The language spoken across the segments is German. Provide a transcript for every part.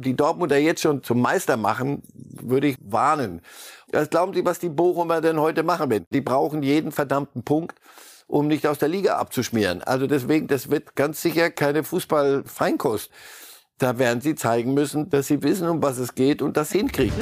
die Dortmunder jetzt schon zum Meister machen, würde ich warnen. Was glauben Sie, was die Bochumer denn heute machen werden? Die brauchen jeden verdammten Punkt, um nicht aus der Liga abzuschmieren. Also deswegen, das wird ganz sicher keine Fußballfeinkost. Da werden sie zeigen müssen, dass sie wissen, um was es geht und das hinkriegen.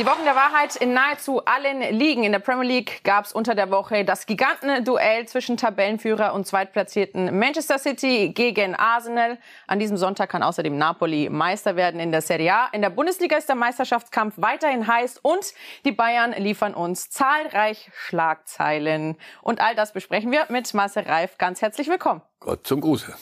Die Wochen der Wahrheit in nahezu allen Ligen. In der Premier League gab es unter der Woche das Gigantenduell zwischen Tabellenführer und Zweitplatzierten Manchester City gegen Arsenal. An diesem Sonntag kann außerdem Napoli Meister werden in der Serie A. In der Bundesliga ist der Meisterschaftskampf weiterhin heiß und die Bayern liefern uns zahlreich Schlagzeilen. Und all das besprechen wir mit Marcel Reif. Ganz herzlich willkommen. Gott zum Gruße.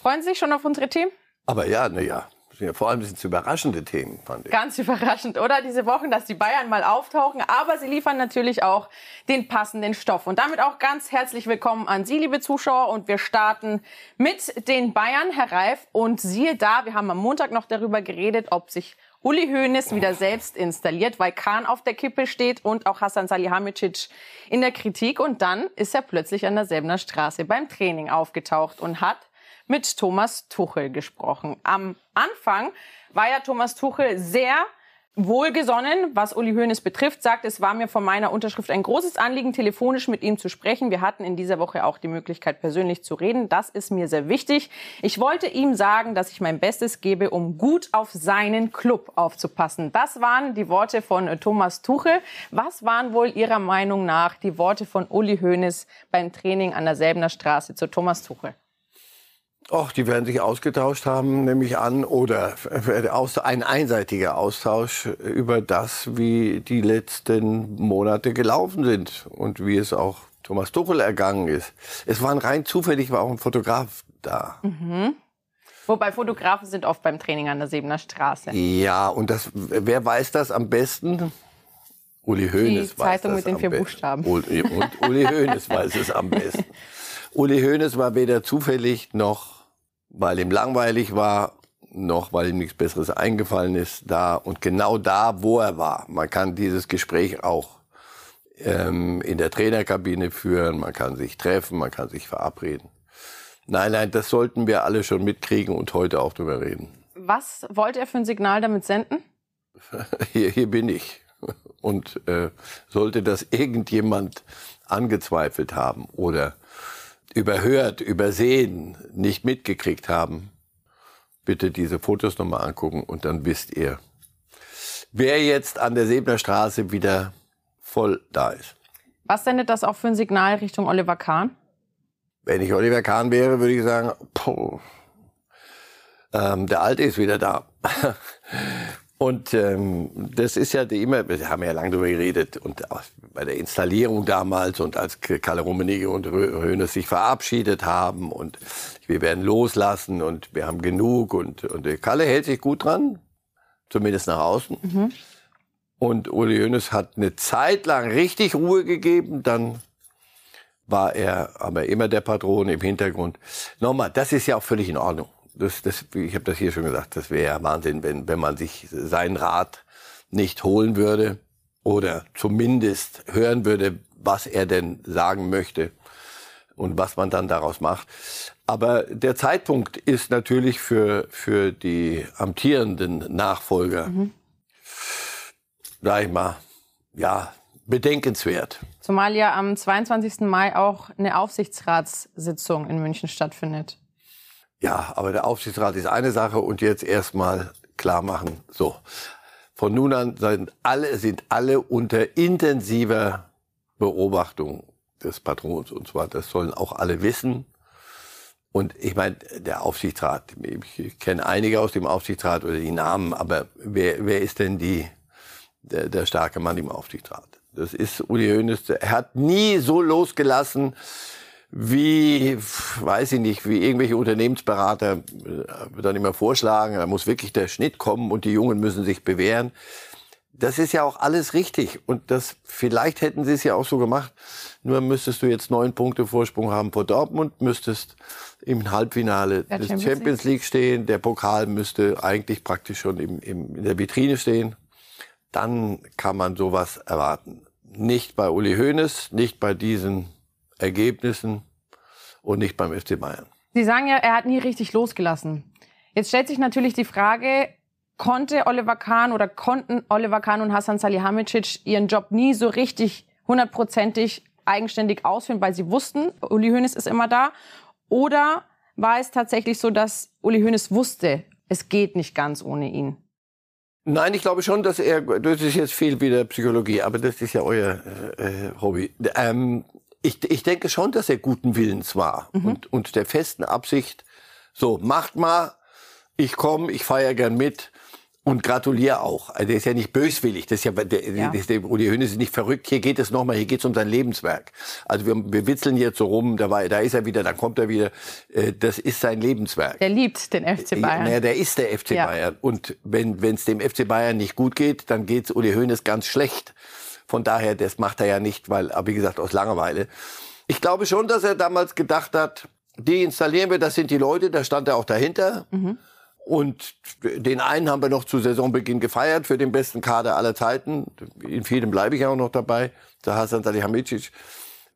Freuen Sie sich schon auf unsere Themen? Aber ja, na ja, vor allem sind es überraschende Themen, fand ich. Ganz überraschend, oder? Diese Wochen, dass die Bayern mal auftauchen. Aber sie liefern natürlich auch den passenden Stoff. Und damit auch ganz herzlich willkommen an Sie, liebe Zuschauer. Und wir starten mit den Bayern, Herr Reif. Und siehe da, wir haben am Montag noch darüber geredet, ob sich Uli Hoeneß wieder selbst installiert, weil Kahn auf der Kippe steht und auch Hassan Salihamidzic in der Kritik. Und dann ist er plötzlich an der Selbener Straße beim Training aufgetaucht und hat mit Thomas Tuchel gesprochen. Am Anfang war ja Thomas Tuchel sehr wohlgesonnen, was Uli Hoeneß betrifft, sagt, es war mir von meiner Unterschrift ein großes Anliegen, telefonisch mit ihm zu sprechen. Wir hatten in dieser Woche auch die Möglichkeit, persönlich zu reden. Das ist mir sehr wichtig. Ich wollte ihm sagen, dass ich mein Bestes gebe, um gut auf seinen Club aufzupassen. Das waren die Worte von Thomas Tuchel. Was waren wohl Ihrer Meinung nach die Worte von Uli Hoeneß beim Training an der Selbener Straße zu Thomas Tuchel? Och, die werden sich ausgetauscht haben, nehme ich an, oder ein einseitiger Austausch über das, wie die letzten Monate gelaufen sind und wie es auch Thomas Tuchel ergangen ist. Es waren rein zufällig, war auch ein Fotograf da. Mhm. Wobei Fotografen sind oft beim Training an der Sebener Straße. Ja, und das, wer weiß das am besten? Uli Hoeneß Die Zeitung mit den vier Buchstaben. Und Uli Hoeneß weiß es am besten. Uli Hoeneß war weder zufällig noch weil ihm langweilig war, noch weil ihm nichts Besseres eingefallen ist, da und genau da, wo er war. Man kann dieses Gespräch auch ähm, in der Trainerkabine führen, man kann sich treffen, man kann sich verabreden. Nein, nein, das sollten wir alle schon mitkriegen und heute auch drüber reden. Was wollte er für ein Signal damit senden? Hier, hier bin ich. Und äh, sollte das irgendjemand angezweifelt haben oder überhört, übersehen, nicht mitgekriegt haben, bitte diese Fotos nochmal angucken und dann wisst ihr, wer jetzt an der Sebner Straße wieder voll da ist. Was sendet das auch für ein Signal Richtung Oliver Kahn? Wenn ich Oliver Kahn wäre, würde ich sagen, poh, ähm, der Alte ist wieder da. Und ähm, das ist ja immer, wir haben ja lange darüber geredet und auch bei der Installierung damals und als Kalle Rummenigge und Höhnes sich verabschiedet haben und wir werden loslassen und wir haben genug und, und Kalle hält sich gut dran, zumindest nach außen. Mhm. Und Uli Hoeneß hat eine Zeit lang richtig Ruhe gegeben, dann war er aber immer der Patron im Hintergrund. Nochmal, das ist ja auch völlig in Ordnung das, das, ich habe das hier schon gesagt, das wäre ja Wahnsinn, wenn, wenn man sich seinen Rat nicht holen würde oder zumindest hören würde, was er denn sagen möchte und was man dann daraus macht. Aber der Zeitpunkt ist natürlich für, für die amtierenden Nachfolger, mhm. sag ich mal, ja, bedenkenswert. Zumal ja am 22. Mai auch eine Aufsichtsratssitzung in München stattfindet. Ja, aber der Aufsichtsrat ist eine Sache und jetzt erstmal klar machen. So. Von nun an sind alle, sind alle unter intensiver Beobachtung des Patrons. Und zwar, das sollen auch alle wissen. Und ich meine, der Aufsichtsrat, ich kenne einige aus dem Aufsichtsrat oder die Namen, aber wer, wer ist denn die, der, der starke Mann im Aufsichtsrat? Das ist Uli Hoeneß. Er hat nie so losgelassen, wie, weiß ich nicht, wie irgendwelche Unternehmensberater äh, dann immer vorschlagen, da muss wirklich der Schnitt kommen und die Jungen müssen sich bewähren. Das ist ja auch alles richtig und das vielleicht hätten sie es ja auch so gemacht. Nur müsstest du jetzt neun Punkte Vorsprung haben vor Dortmund, müsstest im Halbfinale der des Champions, Champions League stehen, der Pokal müsste eigentlich praktisch schon im, im, in der Vitrine stehen. Dann kann man sowas erwarten. Nicht bei Uli Hoeneß, nicht bei diesen Ergebnissen und nicht beim FC Bayern. Sie sagen ja, er hat nie richtig losgelassen. Jetzt stellt sich natürlich die Frage, konnte Oliver Kahn oder konnten Oliver Kahn und Hassan Salihamidzic ihren Job nie so richtig hundertprozentig eigenständig ausführen, weil sie wussten, Uli Hoeneß ist immer da? Oder war es tatsächlich so, dass Uli Hoeneß wusste, es geht nicht ganz ohne ihn? Nein, ich glaube schon, dass er, das ist jetzt viel wieder Psychologie, aber das ist ja euer äh, Hobby. Ähm, ich, ich denke schon, dass er guten Willens war mhm. und, und der festen Absicht, so, macht mal, ich komme, ich feiere gern mit. Und gratuliere auch. Also der ist ja nicht böswillig. Das ist ja, der, ja. Das, der Uli Hoeneß ist nicht verrückt. Hier geht es nochmal, hier geht es um sein Lebenswerk. Also wir, wir witzeln jetzt so rum, da, war, da ist er wieder, da kommt er wieder. Äh, das ist sein Lebenswerk. Der liebt den FC Bayern. Ja, der ist der FC ja. Bayern. Und wenn es dem FC Bayern nicht gut geht, dann geht es Uli Hoeneß ganz schlecht. Von daher, das macht er ja nicht, weil, wie gesagt, aus Langeweile. Ich glaube schon, dass er damals gedacht hat, die installieren wir, das sind die Leute, da stand er auch dahinter. Mhm. Und den einen haben wir noch zu Saisonbeginn gefeiert für den besten Kader aller Zeiten. In vielem bleibe ich auch noch dabei. Der Hasan Salihamidzic.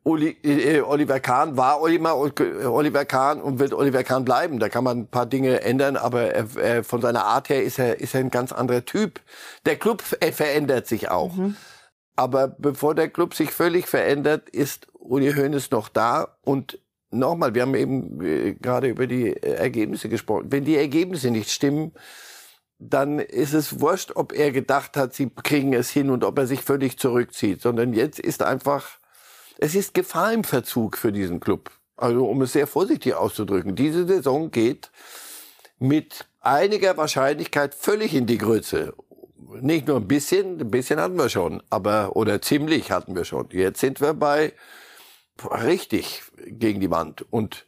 Uli, äh, Oliver Kahn war Oliver, Oliver Kahn und wird Oliver Kahn bleiben. Da kann man ein paar Dinge ändern, aber er, er, von seiner Art her ist er, ist er ein ganz anderer Typ. Der Club verändert sich auch. Mhm. Aber bevor der Club sich völlig verändert, ist Uli Hoeneß noch da und nochmal, wir haben eben äh, gerade über die äh, Ergebnisse gesprochen. Wenn die Ergebnisse nicht stimmen, dann ist es wurscht, ob er gedacht hat, sie kriegen es hin und ob er sich völlig zurückzieht, sondern jetzt ist einfach, es ist Gefahr im Verzug für diesen Club. Also um es sehr vorsichtig auszudrücken, diese Saison geht mit einiger Wahrscheinlichkeit völlig in die Grütze. Nicht nur ein bisschen, ein bisschen hatten wir schon, aber oder ziemlich hatten wir schon. Jetzt sind wir bei richtig gegen die Wand. Und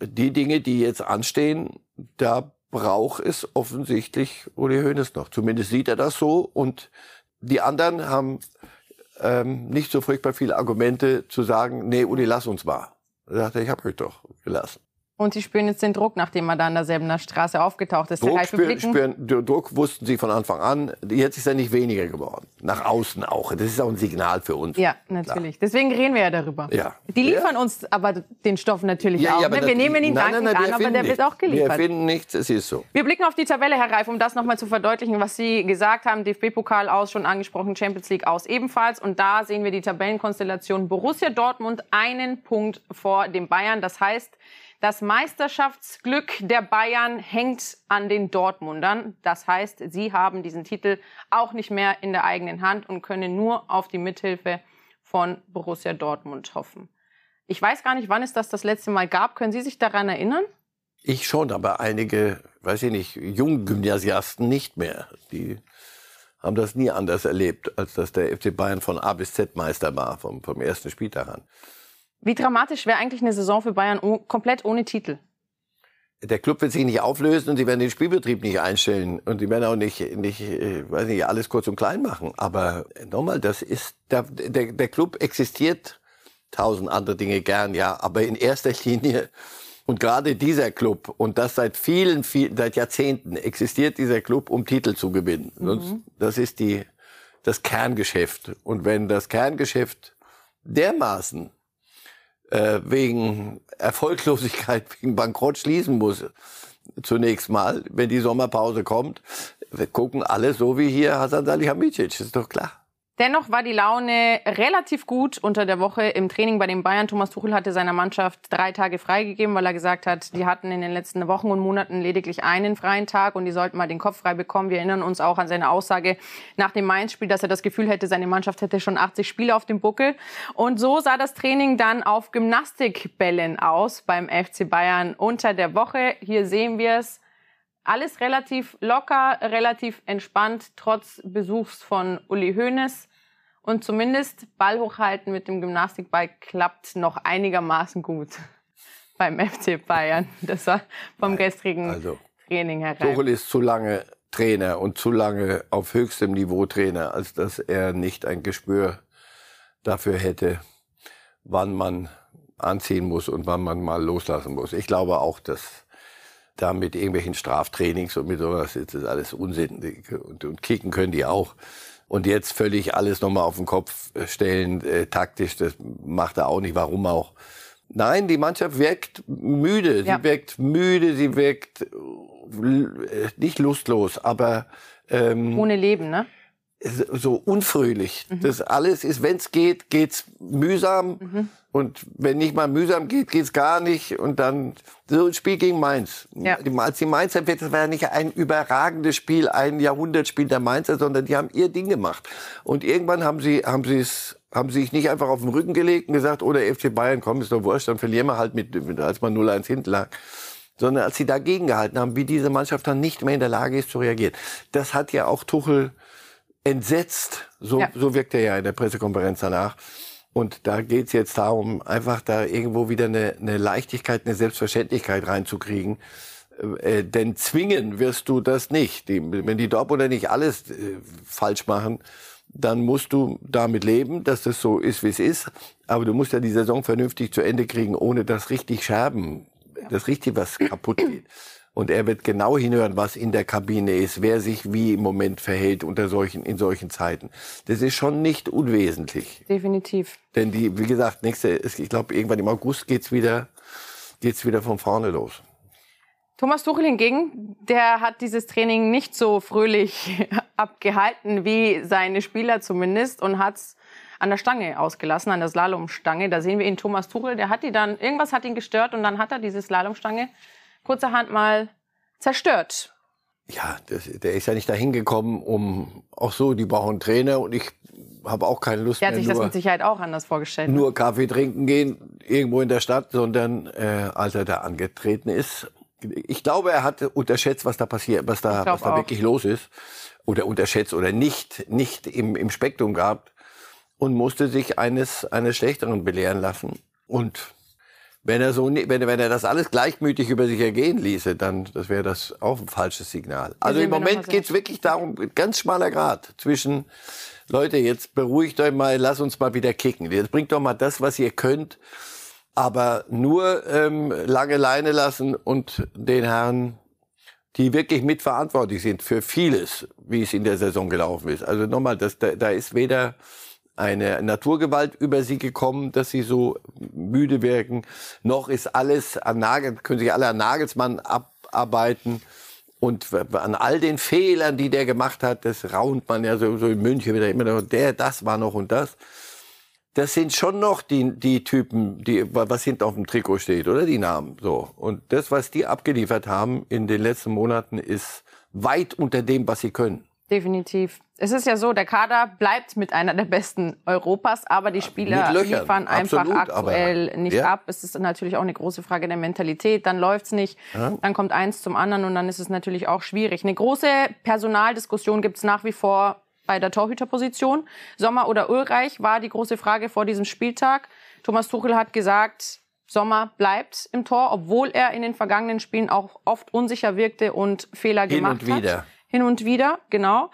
die Dinge, die jetzt anstehen, da braucht es offensichtlich Uli Hoeneß noch. Zumindest sieht er das so. Und die anderen haben ähm, nicht so furchtbar viele Argumente zu sagen, nee, Uli, lass uns mal. Er sagte, ich habe euch doch gelassen. Und Sie spüren jetzt den Druck, nachdem er da an derselben Straße aufgetaucht ist. Druck, spüren, spüren, Druck wussten Sie von Anfang an. Jetzt ist er nicht weniger geworden. Nach außen auch. Das ist auch ein Signal für uns. Ja, natürlich. Klar. Deswegen reden wir ja darüber. Ja. Die liefern ja. uns aber den Stoff natürlich ja, auch. Ja, ne? Wir nehmen ihn nein, dankend an, aber der wird auch geliefert. Wir finden nichts, es ist so. Wir blicken auf die Tabelle, Herr Reif, um das nochmal zu verdeutlichen, was Sie gesagt haben. DFB-Pokal aus, schon angesprochen, Champions League aus ebenfalls. Und da sehen wir die Tabellenkonstellation Borussia Dortmund einen Punkt vor dem Bayern. Das heißt, das Meisterschaftsglück der Bayern hängt an den Dortmundern. Das heißt, sie haben diesen Titel auch nicht mehr in der eigenen Hand und können nur auf die Mithilfe von Borussia Dortmund hoffen. Ich weiß gar nicht, wann es das das letzte Mal gab. Können Sie sich daran erinnern? Ich schon, aber einige, weiß ich nicht, Junggymnasiasten nicht mehr. Die haben das nie anders erlebt, als dass der FC Bayern von A bis Z Meister war, vom, vom ersten Spieltag an. Wie dramatisch wäre eigentlich eine Saison für Bayern komplett ohne Titel? Der Club wird sich nicht auflösen und sie werden den Spielbetrieb nicht einstellen und sie werden auch nicht, nicht, äh, weiß nicht, alles kurz und klein machen. Aber nochmal, das ist, der, der, der Club existiert tausend andere Dinge gern, ja, aber in erster Linie und gerade dieser Club und das seit vielen, vielen, seit Jahrzehnten existiert dieser Club, um Titel zu gewinnen. Mhm. Das ist die, das Kerngeschäft. Und wenn das Kerngeschäft dermaßen äh, wegen Erfolglosigkeit, wegen Bankrott schließen muss. Zunächst mal, wenn die Sommerpause kommt. Wir gucken alle so wie hier Hasan Salihamidzic, ist doch klar. Dennoch war die Laune relativ gut unter der Woche im Training bei den Bayern. Thomas Tuchel hatte seiner Mannschaft drei Tage freigegeben, weil er gesagt hat, die hatten in den letzten Wochen und Monaten lediglich einen freien Tag und die sollten mal den Kopf frei bekommen. Wir erinnern uns auch an seine Aussage nach dem Mainz-Spiel, dass er das Gefühl hätte, seine Mannschaft hätte schon 80 Spiele auf dem Buckel. Und so sah das Training dann auf Gymnastikbällen aus beim FC Bayern unter der Woche. Hier sehen wir es alles relativ locker, relativ entspannt, trotz Besuchs von Uli Hoeneß. Und zumindest Ball hochhalten mit dem Gymnastikball klappt noch einigermaßen gut beim FC Bayern. Das war vom gestrigen also, Training herein. Tuchel ist zu lange Trainer und zu lange auf höchstem Niveau Trainer, als dass er nicht ein Gespür dafür hätte, wann man anziehen muss und wann man mal loslassen muss. Ich glaube auch, dass da mit irgendwelchen Straftrainings und mit sowas, das ist alles Unsinn. Und, und kicken können die auch. Und jetzt völlig alles nochmal auf den Kopf stellen, äh, taktisch, das macht er auch nicht, warum auch. Nein, die Mannschaft wirkt müde. Ja. Sie wirkt müde, sie wirkt äh, nicht lustlos, aber ähm, ohne Leben, ne? So unfröhlich. Mhm. Das alles ist, wenn es geht, geht's mühsam. Mhm. Und wenn nicht mal mühsam geht, geht's gar nicht. Und dann so ein Spiel gegen Mainz. Ja. Die, als die Mainzer, das war ja nicht ein überragendes Spiel, ein Jahrhundertspiel der Mainzer, sondern die haben ihr Ding gemacht. Und irgendwann haben sie, haben sie es haben sie sich nicht einfach auf den Rücken gelegt und gesagt, oder oh, FC Bayern, komm, ist doch wurscht, dann verlieren wir halt mit, als man 0-1 hinten lag. Sondern als sie dagegen gehalten haben, wie diese Mannschaft dann nicht mehr in der Lage ist zu reagieren. Das hat ja auch Tuchel entsetzt. So, ja. so wirkt er ja in der Pressekonferenz danach. Und da geht's jetzt darum, einfach da irgendwo wieder eine, eine Leichtigkeit, eine Selbstverständlichkeit reinzukriegen. Äh, denn zwingen wirst du das nicht. Die, wenn die Dortmunder nicht alles äh, falsch machen, dann musst du damit leben, dass das so ist, wie es ist. Aber du musst ja die Saison vernünftig zu Ende kriegen, ohne dass richtig Scherben, dass richtig was kaputt geht. Und er wird genau hinhören, was in der Kabine ist, wer sich wie im Moment verhält unter solchen, in solchen Zeiten. Das ist schon nicht unwesentlich. Definitiv. Denn die, wie gesagt, nächste, ich glaube, irgendwann im August geht's wieder, geht's wieder von vorne los. Thomas Tuchel hingegen, der hat dieses Training nicht so fröhlich abgehalten wie seine Spieler zumindest und hat es an der Stange ausgelassen, an der Slalomstange. Da sehen wir ihn, Thomas Tuchel, der hat die dann, irgendwas hat ihn gestört und dann hat er diese Slalomstange kurzerhand mal zerstört. Ja, das, der ist ja nicht dahin gekommen, um auch so, die brauchen Trainer und ich habe auch keine Lust der mehr. Der hat sich nur, das mit Sicherheit auch anders vorgestellt. Nur Kaffee trinken gehen irgendwo in der Stadt, sondern äh, als er da angetreten ist. Ich glaube, er hat unterschätzt, was da passiert, was da, was da wirklich los ist. Oder unterschätzt oder nicht, nicht im, im Spektrum gehabt und musste sich eines, eines Schlechteren belehren lassen. Und wenn er so, wenn, wenn er das alles gleichmütig über sich ergehen ließe, dann das wäre das auch ein falsches Signal. Also im Moment geht es wirklich darum, ganz schmaler Grad zwischen Leute, jetzt beruhigt euch mal, lass uns mal wieder kicken. Jetzt bringt doch mal das, was ihr könnt, aber nur ähm, lange Leine lassen und den Herren, die wirklich mitverantwortlich sind für vieles, wie es in der Saison gelaufen ist. Also nochmal, das, da, da ist weder eine Naturgewalt über sie gekommen, dass sie so müde wirken. Noch ist alles an Nagel, können sich alle an Nagelsmann abarbeiten. Und an all den Fehlern, die der gemacht hat, das raunt man ja so, so in München wieder immer noch, der, das war noch und das. Das sind schon noch die, die Typen, die, was hinten auf dem Trikot steht, oder? Die Namen, so. Und das, was die abgeliefert haben in den letzten Monaten, ist weit unter dem, was sie können. Definitiv. Es ist ja so, der Kader bleibt mit einer der besten Europas, aber die Spieler liefern einfach Absolut, aktuell aber, nicht ja. ab. Es ist natürlich auch eine große Frage der Mentalität. Dann läuft's nicht, ja. dann kommt eins zum anderen und dann ist es natürlich auch schwierig. Eine große Personaldiskussion gibt's nach wie vor bei der Torhüterposition. Sommer oder Ulreich war die große Frage vor diesem Spieltag. Thomas Tuchel hat gesagt, Sommer bleibt im Tor, obwohl er in den vergangenen Spielen auch oft unsicher wirkte und Fehler Hin gemacht und wieder. hat hin und wieder, genau.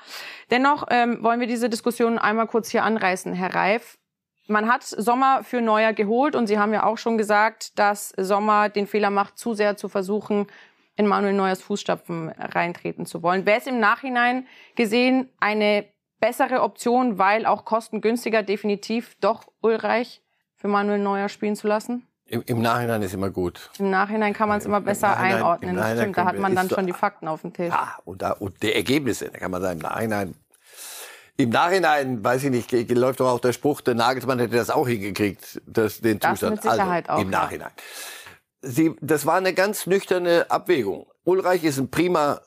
Dennoch ähm, wollen wir diese Diskussion einmal kurz hier anreißen, Herr Reif. Man hat Sommer für Neuer geholt und Sie haben ja auch schon gesagt, dass Sommer den Fehler macht, zu sehr zu versuchen, in Manuel Neuers Fußstapfen reintreten zu wollen. Wäre es im Nachhinein gesehen eine bessere Option, weil auch kostengünstiger definitiv doch Ulreich für Manuel Neuer spielen zu lassen? Im, Im, Nachhinein ist immer gut. Im Nachhinein kann man es immer besser einordnen. Das stimmt, da hat man dann schon die Fakten auf dem Tisch. Ja, und, da, und die Ergebnisse, da kann man sagen, im Nachhinein. Im Nachhinein, weiß ich nicht, läuft doch auch der Spruch, der Nagelsmann hätte das auch hingekriegt, das, den das Zustand. Mit Sicherheit also, auch. Im Nachhinein. Sie, das war eine ganz nüchterne Abwägung. Ulreich ist ein prima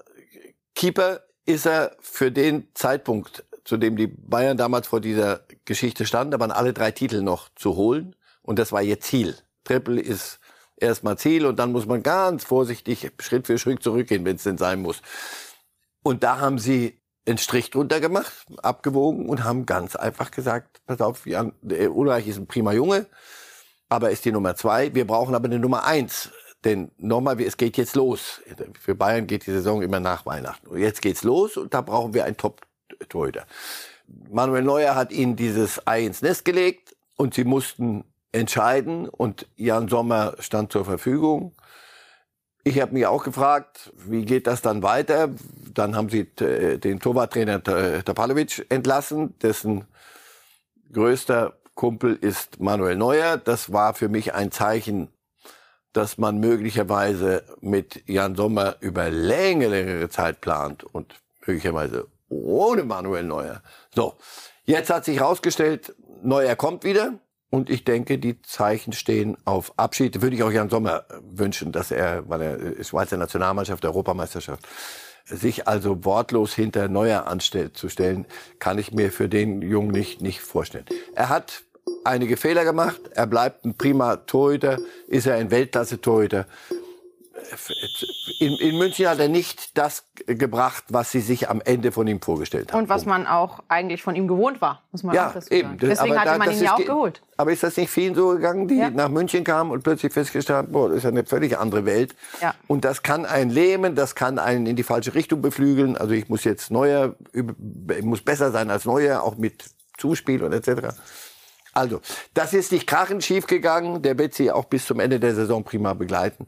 Keeper, ist er für den Zeitpunkt, zu dem die Bayern damals vor dieser Geschichte standen, da waren alle drei Titel noch zu holen. Und das war ihr Ziel. Triple ist erstmal Ziel und dann muss man ganz vorsichtig Schritt für Schritt zurückgehen, wenn es denn sein muss. Und da haben sie einen Strich drunter gemacht, abgewogen und haben ganz einfach gesagt, pass auf, Jan, Ulreich ist ein prima Junge, aber ist die Nummer zwei. Wir brauchen aber eine Nummer eins. Denn nochmal, es geht jetzt los. Für Bayern geht die Saison immer nach Weihnachten. Und jetzt geht's los und da brauchen wir einen Top-Torhüter. Manuel Neuer hat ihnen dieses Ei ins Nest gelegt und sie mussten entscheiden und Jan Sommer stand zur Verfügung. Ich habe mich auch gefragt, wie geht das dann weiter? Dann haben sie äh, den Torwarttrainer Tapalovic entlassen, dessen größter Kumpel ist Manuel Neuer. Das war für mich ein Zeichen, dass man möglicherweise mit Jan Sommer über längere, längere Zeit plant und möglicherweise ohne Manuel Neuer. So, jetzt hat sich herausgestellt, Neuer kommt wieder. Und ich denke, die Zeichen stehen auf Abschied. Würde ich auch Jan Sommer wünschen, dass er, weil er Schweizer Nationalmannschaft, Europameisterschaft, sich also wortlos hinter Neuer anstellt, zu stellen, kann ich mir für den Jungen nicht, nicht vorstellen. Er hat einige Fehler gemacht. Er bleibt ein prima Torhüter, ist er ein Weltklasse-Torhüter. In, in, München hat er nicht das gebracht, was sie sich am Ende von ihm vorgestellt haben. Und was man auch eigentlich von ihm gewohnt war, muss man ja, auch dazu eben. Deswegen aber hatte da, man ihn ja auch geholt. Aber ist das nicht vielen so gegangen, die ja. nach München kamen und plötzlich festgestellt haben, boah, das ist ja eine völlig andere Welt. Ja. Und das kann einen lähmen, das kann einen in die falsche Richtung beflügeln. Also ich muss jetzt neuer, ich muss besser sein als neuer, auch mit Zuspiel und etc. Also, das ist nicht krachend schief gegangen. Der wird sie auch bis zum Ende der Saison prima begleiten.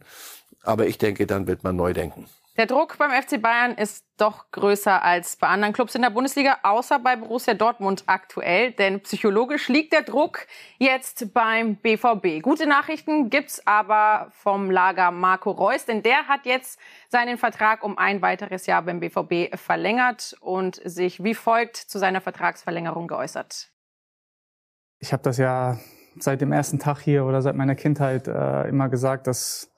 Aber ich denke, dann wird man neu denken. Der Druck beim FC Bayern ist doch größer als bei anderen Clubs in der Bundesliga, außer bei Borussia Dortmund aktuell. Denn psychologisch liegt der Druck jetzt beim BVB. Gute Nachrichten gibt's aber vom Lager Marco Reus, denn der hat jetzt seinen Vertrag um ein weiteres Jahr beim BVB verlängert und sich wie folgt zu seiner Vertragsverlängerung geäußert ich habe das ja seit dem ersten Tag hier oder seit meiner Kindheit äh, immer gesagt, dass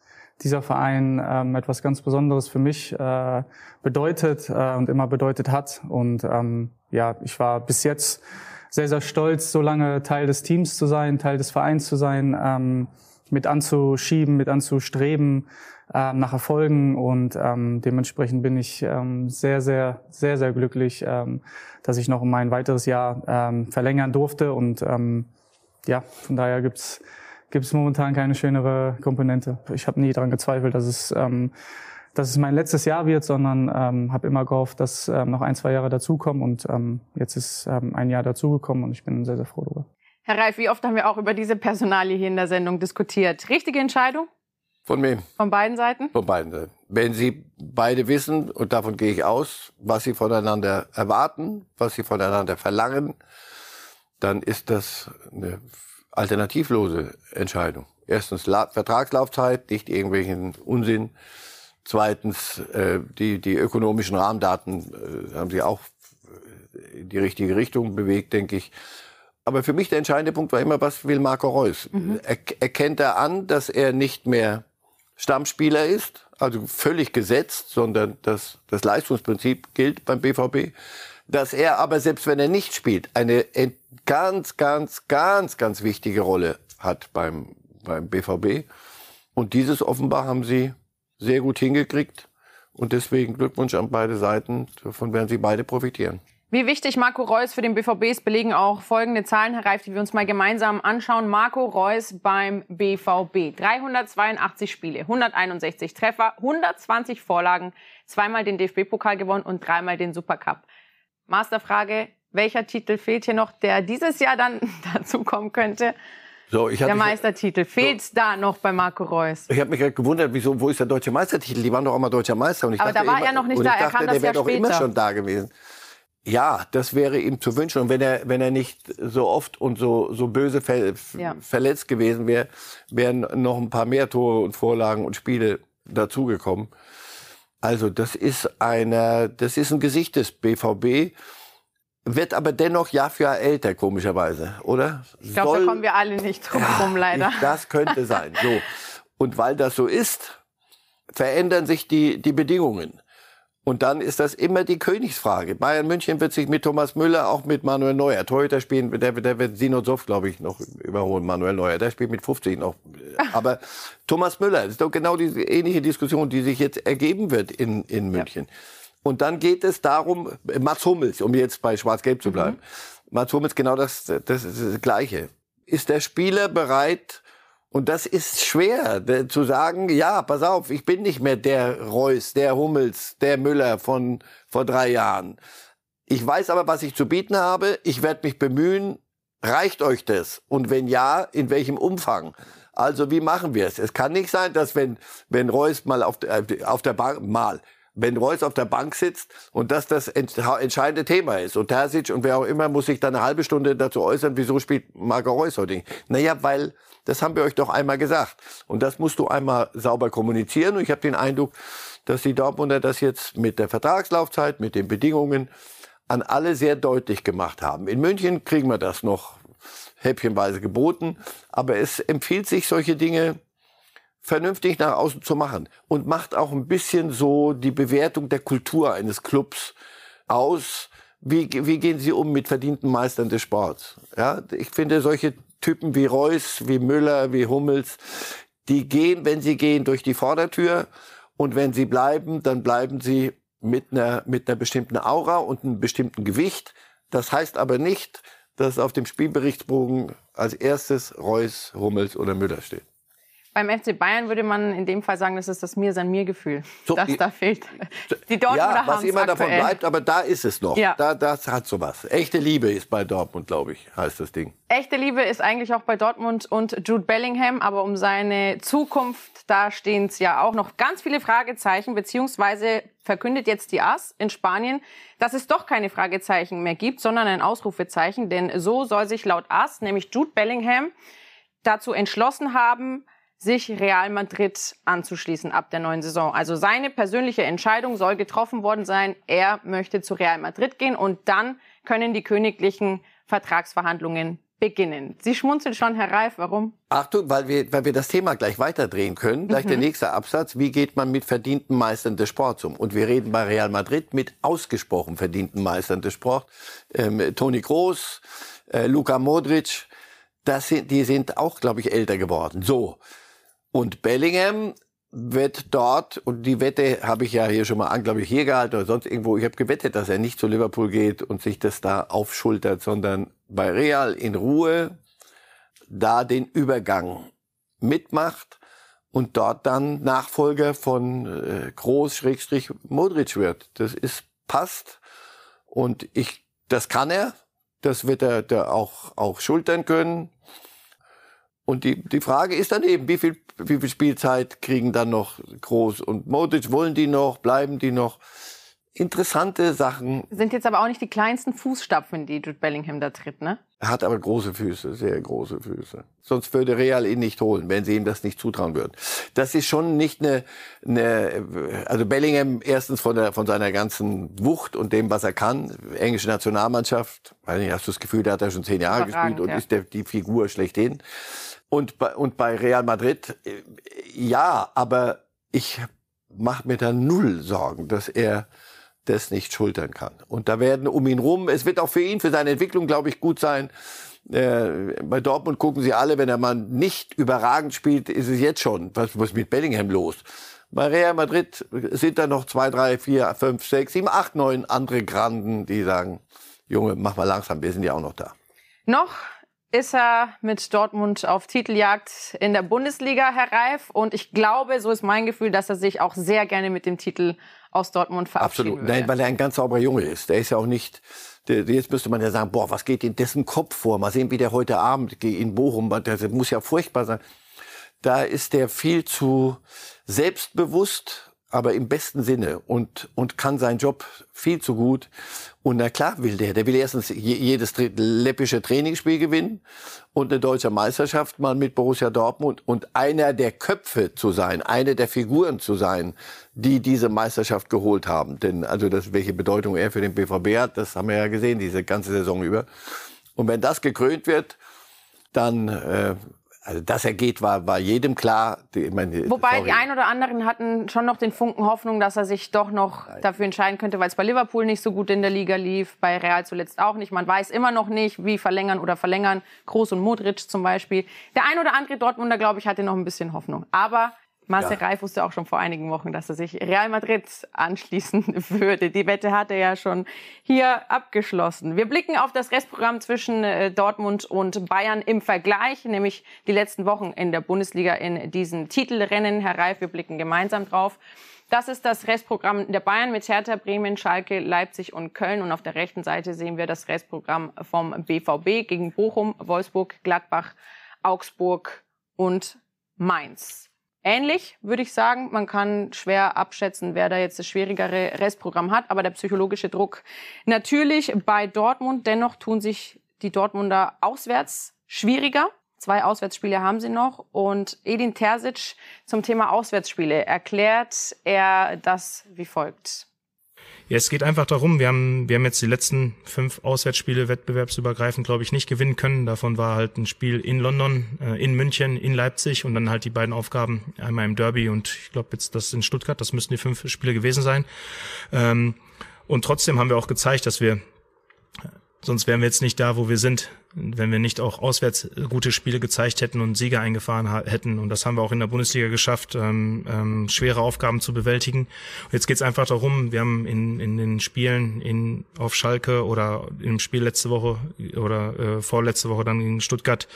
dieser Verein ähm, etwas ganz Besonderes für mich äh, bedeutet äh, und immer bedeutet hat. Und ähm, ja, ich war bis jetzt sehr, sehr stolz, so lange Teil des Teams zu sein, Teil des Vereins zu sein, ähm, mit anzuschieben, mit anzustreben äh, nach Erfolgen. Und ähm, dementsprechend bin ich ähm, sehr, sehr, sehr, sehr glücklich, ähm, dass ich noch um ein weiteres Jahr ähm, verlängern durfte. Und ähm, ja, von daher gibt's gibt's momentan keine schönere Komponente. Ich habe nie daran gezweifelt, dass es, ähm, dass es mein letztes Jahr wird, sondern ähm, habe immer gehofft, dass ähm, noch ein, zwei Jahre dazukommen. Und ähm, jetzt ist ähm, ein Jahr dazugekommen und ich bin sehr, sehr froh darüber. Herr Reif, wie oft haben wir auch über diese Personalie hier in der Sendung diskutiert? Richtige Entscheidung? Von wem? Von beiden Seiten? Von beiden Seiten. Wenn Sie beide wissen, und davon gehe ich aus, was Sie voneinander erwarten, was Sie voneinander verlangen, dann ist das eine alternativlose Entscheidung. Erstens La Vertragslaufzeit, nicht irgendwelchen Unsinn. Zweitens, äh, die, die ökonomischen Rahmendaten äh, haben Sie auch in die richtige Richtung bewegt, denke ich. Aber für mich der entscheidende Punkt war immer, was will Marco Reus? Mhm. Er, erkennt er an, dass er nicht mehr Stammspieler ist, also völlig gesetzt, sondern dass das Leistungsprinzip gilt beim BVB, dass er aber selbst wenn er nicht spielt, eine ganz, ganz, ganz, ganz wichtige Rolle hat beim, beim BVB. Und dieses offenbar haben sie sehr gut hingekriegt. Und deswegen Glückwunsch an beide Seiten. Davon werden sie beide profitieren. Wie wichtig Marco Reus für den BVB ist, belegen auch folgende Zahlen, Herr Reif, die wir uns mal gemeinsam anschauen. Marco Reus beim BVB. 382 Spiele, 161 Treffer, 120 Vorlagen, zweimal den DFB-Pokal gewonnen und dreimal den Supercup. Masterfrage, welcher Titel fehlt hier noch, der dieses Jahr dann dazukommen könnte? So, der Meistertitel. Fehlt so. da noch bei Marco Reus? Ich habe mich gerade gewundert, wieso, wo ist der deutsche Meistertitel? Die waren doch auch mal deutscher Meister. Und ich Aber dachte da war immer, er noch nicht da, ich dachte, er kam das der wäre doch später. immer schon da gewesen. Ja, das wäre ihm zu wünschen. Und wenn er, wenn er nicht so oft und so, so böse ver Ja. verletzt gewesen wäre, wären noch ein paar mehr Tore und Vorlagen und Spiele dazugekommen. Also, das ist einer, das ist ein Gesicht des BVB, wird aber dennoch Jahr für Jahr älter, komischerweise, oder? Ich glaube, da kommen wir alle nicht drum rum, leider. Ich, das könnte sein. So. Und weil das so ist, verändern sich die, die Bedingungen. Und dann ist das immer die Königsfrage. Bayern München wird sich mit Thomas Müller, auch mit Manuel Neuer, Torhüter spielen, der, der wird Sinozov, glaube ich, noch überholen, Manuel Neuer. Der spielt mit 50 noch. Aber Thomas Müller, das ist doch genau diese ähnliche Diskussion, die sich jetzt ergeben wird in, in München. Ja. Und dann geht es darum, Mats Hummels, um jetzt bei Schwarz-Gelb zu bleiben. Mhm. Mats Hummels, genau das, das ist das Gleiche. Ist der Spieler bereit, und das ist schwer, zu sagen, ja, pass auf, ich bin nicht mehr der Reus, der Hummels, der Müller von vor drei Jahren. Ich weiß aber, was ich zu bieten habe. Ich werde mich bemühen. Reicht euch das? Und wenn ja, in welchem Umfang? Also wie machen wir es? Es kann nicht sein, dass wenn, wenn Reus mal auf, der, äh, auf der Bank, mal, wenn Reus auf der Bank sitzt und das das entscheidende Thema ist. Und Terzic und wer auch immer muss sich dann eine halbe Stunde dazu äußern, wieso spielt Marco Reus heute nicht. Naja, weil, das haben wir euch doch einmal gesagt. Und das musst du einmal sauber kommunizieren. Und ich habe den Eindruck, dass die Dortmunder das jetzt mit der Vertragslaufzeit, mit den Bedingungen an alle sehr deutlich gemacht haben. In München kriegen wir das noch häppchenweise geboten. Aber es empfiehlt sich, solche Dinge vernünftig nach außen zu machen und macht auch ein bisschen so die Bewertung der Kultur eines Clubs aus. Wie, wie gehen Sie um mit verdienten Meistern des Sports? Ja, ich finde solche Typen wie Reus, wie Müller, wie Hummels, die gehen, wenn sie gehen, durch die Vordertür und wenn sie bleiben, dann bleiben sie mit einer, mit einer bestimmten Aura und einem bestimmten Gewicht. Das heißt aber nicht, dass auf dem Spielberichtsbogen als erstes Reus, Hummels oder Müller steht. Beim FC Bayern würde man in dem Fall sagen, das ist das Mir san mir Gefühl, so, das da fehlt. Die Dortmunder ja, was immer davon bleibt, aber da ist es noch. Ja. Da, das hat sowas. Echte Liebe ist bei Dortmund, glaube ich, heißt das Ding. Echte Liebe ist eigentlich auch bei Dortmund und Jude Bellingham, aber um seine Zukunft, da stehen es ja auch noch ganz viele Fragezeichen, beziehungsweise verkündet jetzt die AS in Spanien, dass es doch keine Fragezeichen mehr gibt, sondern ein Ausrufezeichen, denn so soll sich laut AS, nämlich Jude Bellingham, dazu entschlossen haben, sich Real Madrid anzuschließen ab der neuen Saison. Also seine persönliche Entscheidung soll getroffen worden sein. Er möchte zu Real Madrid gehen und dann können die königlichen Vertragsverhandlungen beginnen. Sie schmunzeln schon, Herr Reif, warum? Achtung, weil wir, weil wir das Thema gleich weiterdrehen können. Gleich mhm. der nächste Absatz. Wie geht man mit verdienten Meistern des Sports um? Und wir reden bei Real Madrid mit ausgesprochen verdienten Meistern des Sports. Ähm, Toni Kroos, äh, Luka Modric, das sind, die sind auch, glaube ich, älter geworden. So. Und Bellingham wird dort, und die Wette habe ich ja hier schon mal an, glaube ich, hier gehalten oder sonst irgendwo, ich habe gewettet, dass er nicht zu Liverpool geht und sich das da aufschultert, sondern bei Real in Ruhe da den Übergang mitmacht und dort dann Nachfolger von äh, Groß-Modric wird. Das ist passt und ich, das kann er, das wird er da auch, auch schultern können. Und die, die Frage ist dann eben, wie viel, wie viel Spielzeit kriegen dann noch Groß und Modric? Wollen die noch? Bleiben die noch? Interessante Sachen. Sind jetzt aber auch nicht die kleinsten Fußstapfen, die Jude Bellingham da tritt, ne? Er hat aber große Füße, sehr große Füße. Sonst würde Real ihn nicht holen, wenn sie ihm das nicht zutrauen würden. Das ist schon nicht eine, eine also Bellingham erstens von der, von seiner ganzen Wucht und dem, was er kann. Englische Nationalmannschaft, weiß nicht, hast du das Gefühl, der hat da schon zehn Jahre gespielt und ja. ist der, die Figur schlechthin. Und bei, und bei Real Madrid, äh, ja, aber ich mache mir da null Sorgen, dass er das nicht schultern kann. Und da werden um ihn rum, es wird auch für ihn, für seine Entwicklung, glaube ich, gut sein. Äh, bei Dortmund gucken sie alle, wenn er mal nicht überragend spielt, ist es jetzt schon, was, was mit Bellingham los? Bei Real Madrid sind da noch zwei, drei, vier, fünf, sechs, sieben, acht, neun andere Granden, die sagen, Junge, mach mal langsam, wir sind ja auch noch da. Noch ist er mit Dortmund auf Titeljagd in der Bundesliga, Herr Reif. Und ich glaube, so ist mein Gefühl, dass er sich auch sehr gerne mit dem Titel aus Dortmund verabschieden Absolut. Nein, weil er ein ganz sauberer Junge ist. Der ist ja auch nicht, der, jetzt müsste man ja sagen, boah, was geht in dessen Kopf vor? Mal sehen, wie der heute Abend in Bochum, das muss ja furchtbar sein. Da ist der viel zu selbstbewusst aber im besten Sinne und, und kann seinen Job viel zu gut. Und na klar will der. Der will erstens jedes läppische Trainingsspiel gewinnen und eine deutsche Meisterschaft mal mit Borussia Dortmund und einer der Köpfe zu sein, eine der Figuren zu sein, die diese Meisterschaft geholt haben. Denn also das, welche Bedeutung er für den BVB hat, das haben wir ja gesehen, diese ganze Saison über. Und wenn das gekrönt wird, dann äh, also dass er geht, war, war jedem klar. Ich meine, Wobei sorry. die ein oder anderen hatten schon noch den Funken Hoffnung, dass er sich doch noch Nein. dafür entscheiden könnte, weil es bei Liverpool nicht so gut in der Liga lief, bei Real zuletzt auch nicht. Man weiß immer noch nicht, wie verlängern oder verlängern. Groß und Modric zum Beispiel. Der ein oder andere Dortmunder, glaube ich, hatte noch ein bisschen Hoffnung. Aber Marcel ja. Reif wusste auch schon vor einigen Wochen, dass er sich Real Madrid anschließen würde. Die Wette hat er ja schon hier abgeschlossen. Wir blicken auf das Restprogramm zwischen äh, Dortmund und Bayern im Vergleich, nämlich die letzten Wochen in der Bundesliga in diesen Titelrennen. Herr Reif, wir blicken gemeinsam drauf. Das ist das Restprogramm der Bayern mit Hertha, Bremen, Schalke, Leipzig und Köln. Und auf der rechten Seite sehen wir das Restprogramm vom BVB gegen Bochum, Wolfsburg, Gladbach, Augsburg und Mainz. Ähnlich würde ich sagen, man kann schwer abschätzen, wer da jetzt das schwierigere Restprogramm hat, aber der psychologische Druck natürlich bei Dortmund. Dennoch tun sich die Dortmunder auswärts schwieriger. Zwei Auswärtsspiele haben sie noch. Und Edin Terzic zum Thema Auswärtsspiele erklärt er das wie folgt. Ja, es geht einfach darum, wir haben, wir haben jetzt die letzten fünf Auswärtsspiele wettbewerbsübergreifend, glaube ich, nicht gewinnen können. Davon war halt ein Spiel in London, äh, in München, in Leipzig und dann halt die beiden Aufgaben, einmal im Derby und ich glaube jetzt das in Stuttgart, das müssten die fünf Spiele gewesen sein. Ähm, und trotzdem haben wir auch gezeigt, dass wir Sonst wären wir jetzt nicht da, wo wir sind, wenn wir nicht auch auswärts gute Spiele gezeigt hätten und Sieger eingefahren hätten. Und das haben wir auch in der Bundesliga geschafft, ähm, ähm, schwere Aufgaben zu bewältigen. Und jetzt geht es einfach darum, wir haben in, in den Spielen in, auf Schalke oder im Spiel letzte Woche oder äh, vorletzte Woche dann in Stuttgart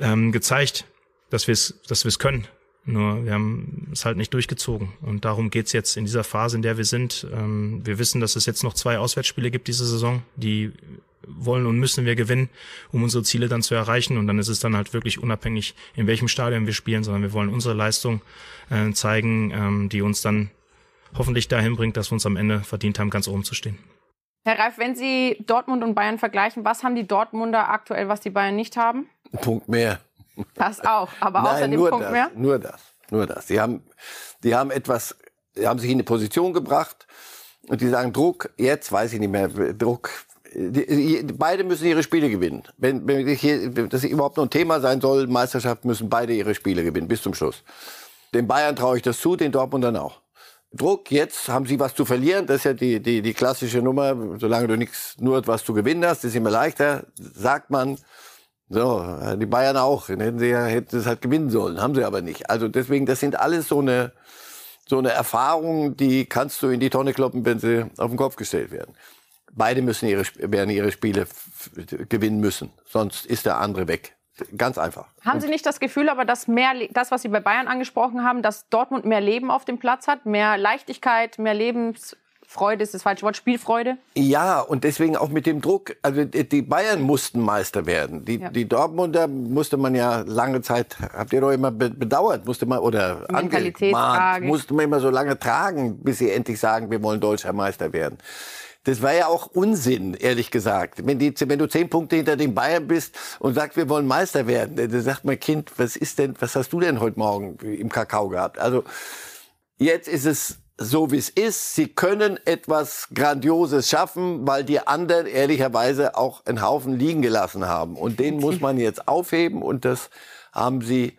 ähm, gezeigt, dass wir es dass wir es können. Nur wir haben es halt nicht durchgezogen. Und darum geht's jetzt in dieser Phase, in der wir sind. Ähm, wir wissen, dass es jetzt noch zwei Auswärtsspiele gibt diese Saison, die wollen und müssen wir gewinnen, um unsere Ziele dann zu erreichen. Und dann ist es dann halt wirklich unabhängig, in welchem Stadion wir spielen, sondern wir wollen unsere Leistung äh, zeigen, ähm, die uns dann hoffentlich dahin bringt, dass wir uns am Ende verdient haben, ganz oben zu stehen. Herr Reif, wenn Sie Dortmund und Bayern vergleichen, was haben die Dortmunder aktuell, was die Bayern nicht haben? Ein Punkt mehr. Das auch, aber Nein, außer dem nur Punkt das, mehr? Nur das, nur das. Die haben, die haben etwas, die haben sich in eine Position gebracht und die sagen Druck, jetzt weiß ich nicht mehr, Druck, die, beide müssen ihre Spiele gewinnen. Wenn, wenn hier, das überhaupt noch ein Thema sein soll, Meisterschaft müssen beide ihre Spiele gewinnen, bis zum Schluss. Den Bayern traue ich das zu, den Dortmundern auch. Druck, jetzt haben sie was zu verlieren, das ist ja die, die, die klassische Nummer, solange du nichts, nur etwas zu gewinnen hast, ist immer leichter, sagt man. So, die Bayern auch, dann hätten sie ja, hätten es halt gewinnen sollen, haben sie aber nicht. Also deswegen, das sind alles so eine, so eine Erfahrung, die kannst du in die Tonne kloppen, wenn sie auf den Kopf gestellt werden. Beide müssen ihre, werden ihre Spiele gewinnen müssen, sonst ist der andere weg. Ganz einfach. Haben Sie nicht das Gefühl, aber dass mehr, das, was Sie bei Bayern angesprochen haben, dass Dortmund mehr Leben auf dem Platz hat, mehr Leichtigkeit, mehr Lebensfreude, ist das falsche Wort, Spielfreude? Ja, und deswegen auch mit dem Druck. Also die Bayern mussten Meister werden. Die, ja. die Dortmunder musste man ja lange Zeit, habt ihr doch immer bedauert, musste man oder angemahnt, musste man immer so lange tragen, bis sie endlich sagen, wir wollen deutscher Meister werden. Das war ja auch Unsinn, ehrlich gesagt. Wenn, die, wenn du zehn Punkte hinter den Bayern bist und sagst, wir wollen Meister werden, dann sagt mein Kind, was ist denn, was hast du denn heute Morgen im Kakao gehabt? Also jetzt ist es so, wie es ist. Sie können etwas Grandioses schaffen, weil die anderen ehrlicherweise auch einen Haufen liegen gelassen haben. Und den muss man jetzt aufheben und das haben sie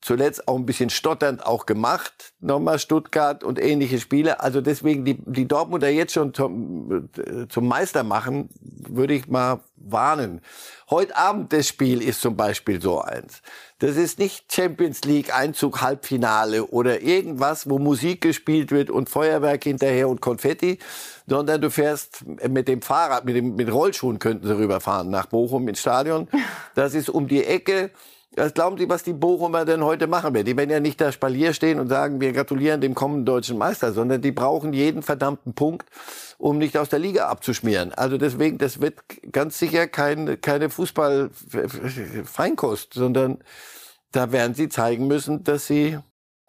zuletzt auch ein bisschen stotternd auch gemacht, nochmal Stuttgart und ähnliche Spiele. Also deswegen die, die Dortmunder jetzt schon zum, äh, zum Meister machen, würde ich mal warnen. Heute Abend das Spiel ist zum Beispiel so eins. Das ist nicht Champions League Einzug Halbfinale oder irgendwas, wo Musik gespielt wird und Feuerwerk hinterher und Konfetti, sondern du fährst mit dem Fahrrad, mit dem mit Rollschuhen könnten sie rüberfahren nach Bochum ins Stadion. Das ist um die Ecke. Was glauben Sie, was die Bochumer denn heute machen werden? Die werden ja nicht da Spalier stehen und sagen, wir gratulieren dem kommenden deutschen Meister, sondern die brauchen jeden verdammten Punkt, um nicht aus der Liga abzuschmieren. Also deswegen, das wird ganz sicher kein, keine Fußball-Feinkost, sondern da werden sie zeigen müssen, dass sie,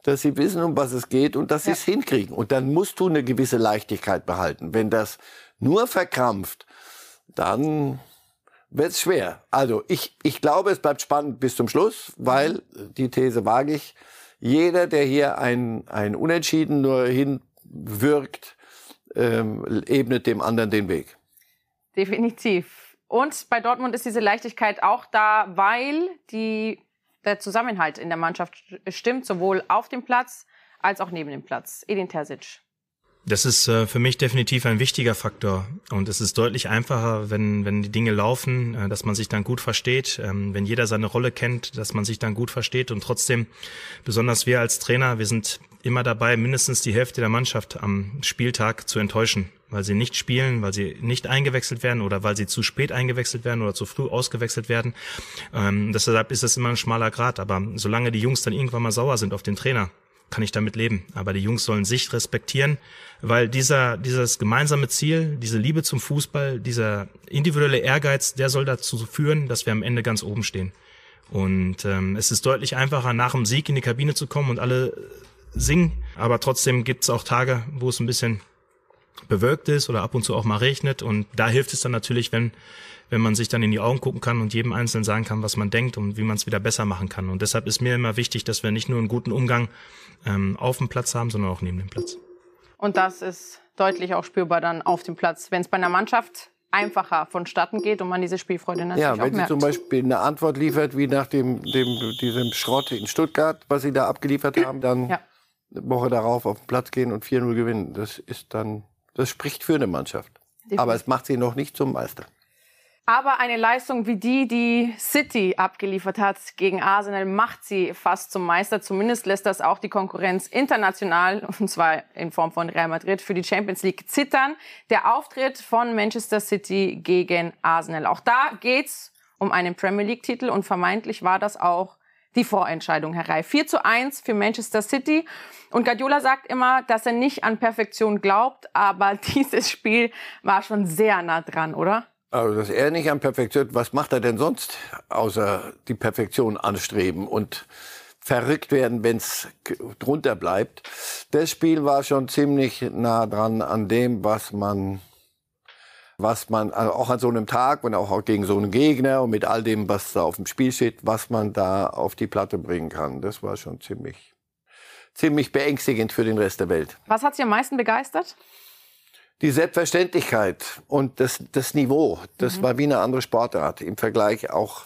dass sie wissen, um was es geht und dass ja. sie es hinkriegen. Und dann musst du eine gewisse Leichtigkeit behalten. Wenn das nur verkrampft, dann wird es schwer. Also ich, ich glaube, es bleibt spannend bis zum Schluss, weil die These wage ich. Jeder, der hier ein, ein Unentschieden nur hinwirkt, ähm, ebnet dem anderen den Weg. Definitiv. Und bei Dortmund ist diese Leichtigkeit auch da, weil die, der Zusammenhalt in der Mannschaft stimmt, sowohl auf dem Platz als auch neben dem Platz. Edin Terzic. Das ist äh, für mich definitiv ein wichtiger Faktor. Und es ist deutlich einfacher, wenn, wenn die Dinge laufen, äh, dass man sich dann gut versteht, ähm, wenn jeder seine Rolle kennt, dass man sich dann gut versteht. Und trotzdem, besonders wir als Trainer, wir sind immer dabei, mindestens die Hälfte der Mannschaft am Spieltag zu enttäuschen, weil sie nicht spielen, weil sie nicht eingewechselt werden oder weil sie zu spät eingewechselt werden oder zu früh ausgewechselt werden. Ähm, deshalb ist es immer ein schmaler Grad, aber solange die Jungs dann irgendwann mal sauer sind auf den Trainer, kann ich damit leben. Aber die Jungs sollen sich respektieren, weil dieser, dieses gemeinsame Ziel, diese Liebe zum Fußball, dieser individuelle Ehrgeiz, der soll dazu führen, dass wir am Ende ganz oben stehen. Und ähm, es ist deutlich einfacher, nach dem Sieg in die Kabine zu kommen und alle singen. Aber trotzdem gibt es auch Tage, wo es ein bisschen bewölkt ist oder ab und zu auch mal regnet. Und da hilft es dann natürlich, wenn, wenn man sich dann in die Augen gucken kann und jedem Einzelnen sagen kann, was man denkt und wie man es wieder besser machen kann. Und deshalb ist mir immer wichtig, dass wir nicht nur einen guten Umgang ähm, auf dem Platz haben, sondern auch neben dem Platz. Und das ist deutlich auch spürbar dann auf dem Platz, wenn es bei einer Mannschaft einfacher vonstatten geht und man diese Spielfreude natürlich Ja, auch wenn sie merkt. zum Beispiel eine Antwort liefert, wie nach dem, dem, diesem Schrott in Stuttgart, was sie da abgeliefert haben, dann Ja. eine Woche darauf auf den Platz gehen und 4-0 gewinnen. Das ist dann, das spricht für eine Mannschaft. Aber es macht sie noch nicht zum Meister. Aber eine Leistung wie die, die City abgeliefert hat gegen Arsenal, macht sie fast zum Meister. Zumindest lässt das auch die Konkurrenz international, und zwar in Form von Real Madrid, für die Champions League zittern. Der Auftritt von Manchester City gegen Arsenal. Auch da geht's um einen Premier League-Titel und vermeintlich war das auch die Vorentscheidung herein. 4 zu 1 für Manchester City. Und Guardiola sagt immer, dass er nicht an Perfektion glaubt, aber dieses Spiel war schon sehr nah dran, oder? Also, dass er nicht an Perfektion, was macht er denn sonst, außer die Perfektion anstreben und verrückt werden, wenn es drunter bleibt. Das Spiel war schon ziemlich nah dran an dem, was man, was man also auch an so einem Tag und auch gegen so einen Gegner und mit all dem, was da auf dem Spiel steht, was man da auf die Platte bringen kann. Das war schon ziemlich, ziemlich beängstigend für den Rest der Welt. Was hat Sie am meisten begeistert? Die Selbstverständlichkeit und das, das Niveau, das war wie eine andere Sportart im Vergleich auch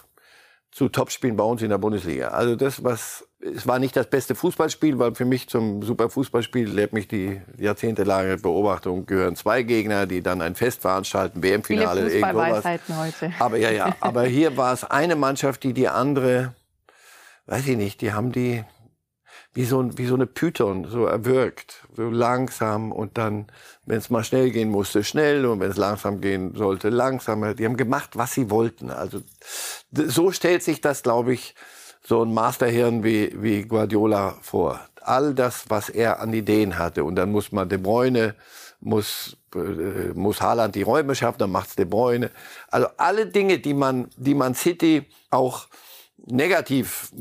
zu Topspielen bei uns in der Bundesliga. Also das, was es war nicht das beste Fußballspiel, weil für mich zum super Fußballspiel lehrt mich die jahrzehntelange Beobachtung gehören zwei Gegner, die dann ein Fest veranstalten, WM-Finale, irgendwas. Heute. Aber ja, ja. Aber hier war es eine Mannschaft, die die andere, weiß ich nicht, die haben die wie so, wie so eine Python so erwürgt, so langsam und dann, wenn es mal schnell gehen musste, schnell und wenn es langsam gehen sollte, langsamer. Die haben gemacht, was sie wollten. Also so stellt sich das, glaube ich, so ein Masterhirn wie, wie Guardiola vor. All das, was er an Ideen hatte. Und dann muss man De Bruyne, muss, äh, muss Haaland die Räume schaffen, dann macht's De Bruyne. Also alle Dinge, die man, die man City auch negativ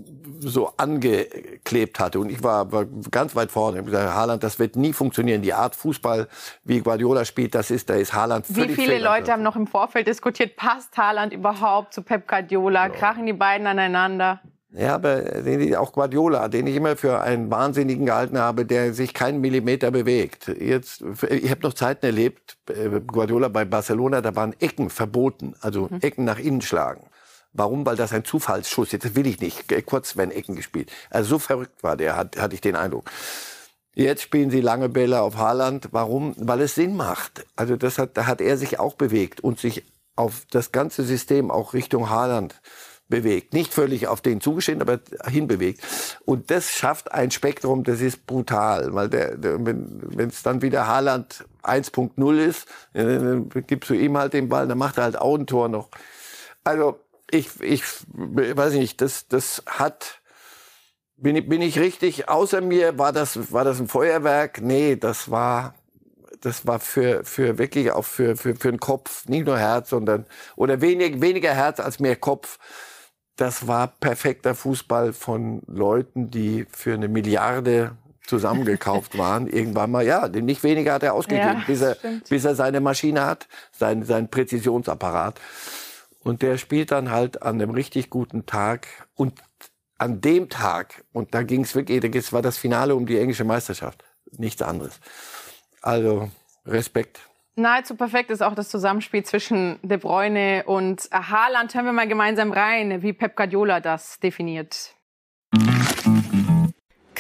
so angeklebt hatte. Und ich war, war ganz weit vorne. Ich hab gesagt, Haaland, das wird nie funktionieren. Die Art Fußball, wie Guardiola spielt, das ist, da ist Haaland Wie völlig viele fehl am Leute haben noch im Vorfeld diskutiert, passt Haaland überhaupt zu Pep Guardiola? Krachen die beiden aneinander? Ja, aber auch Guardiola, den ich immer für einen Wahnsinnigen gehalten habe, der sich keinen Millimeter bewegt. Jetzt, ich habe noch Zeiten erlebt, äh, Guardiola bei Barcelona, da waren Ecken verboten, also Ecken nach innen schlagen. Warum? Weil das ein Zufallsschuss ist. Das will ich nicht. Kurz werden Ecken gespielt. Also so verrückt war der, hat, hatte ich den Eindruck. Jetzt spielen sie lange Bälle auf Haaland. Warum? Weil es Sinn macht. Also das hat, da hat er sich auch bewegt und sich auf das ganze System auch Richtung Haaland bewegt. Nicht völlig auf den zugeschnitten, aber hinbewegt. Und das schafft ein Spektrum, das ist brutal. Weil der, der, wenn es dann wieder Haaland 1.0 ist, dann gibst du ihm halt den Ball, dann macht er halt auch ein Tor noch. Also ich, ich weiß nicht, das, das hat bin ich, bin ich richtig außer mir? War das, war das ein Feuerwerk? Nee, das war, das war für, für wirklich auch für, für, für den Kopf, nicht nur Herz, sondern, oder wenig, weniger Herz als mehr Kopf. Das war perfekter Fußball von Leuten, die für eine Milliarde zusammengekauft waren. Irgendwann mal, ja, nicht weniger hat er ausgegeben, Ja, bis, er, stimmt. bis er seine Maschine hat, sein, sein Präzisionsapparat. Und der spielt dann halt an einem richtig guten Tag. Und an dem Tag, und da ging es wirklich, das war das Finale um die englische Meisterschaft. Nichts anderes. Also Respekt. Nahezu perfekt ist auch das Zusammenspiel zwischen De Bruyne und Haaland. Hören wir mal gemeinsam rein, wie Pep Guardiola das definiert.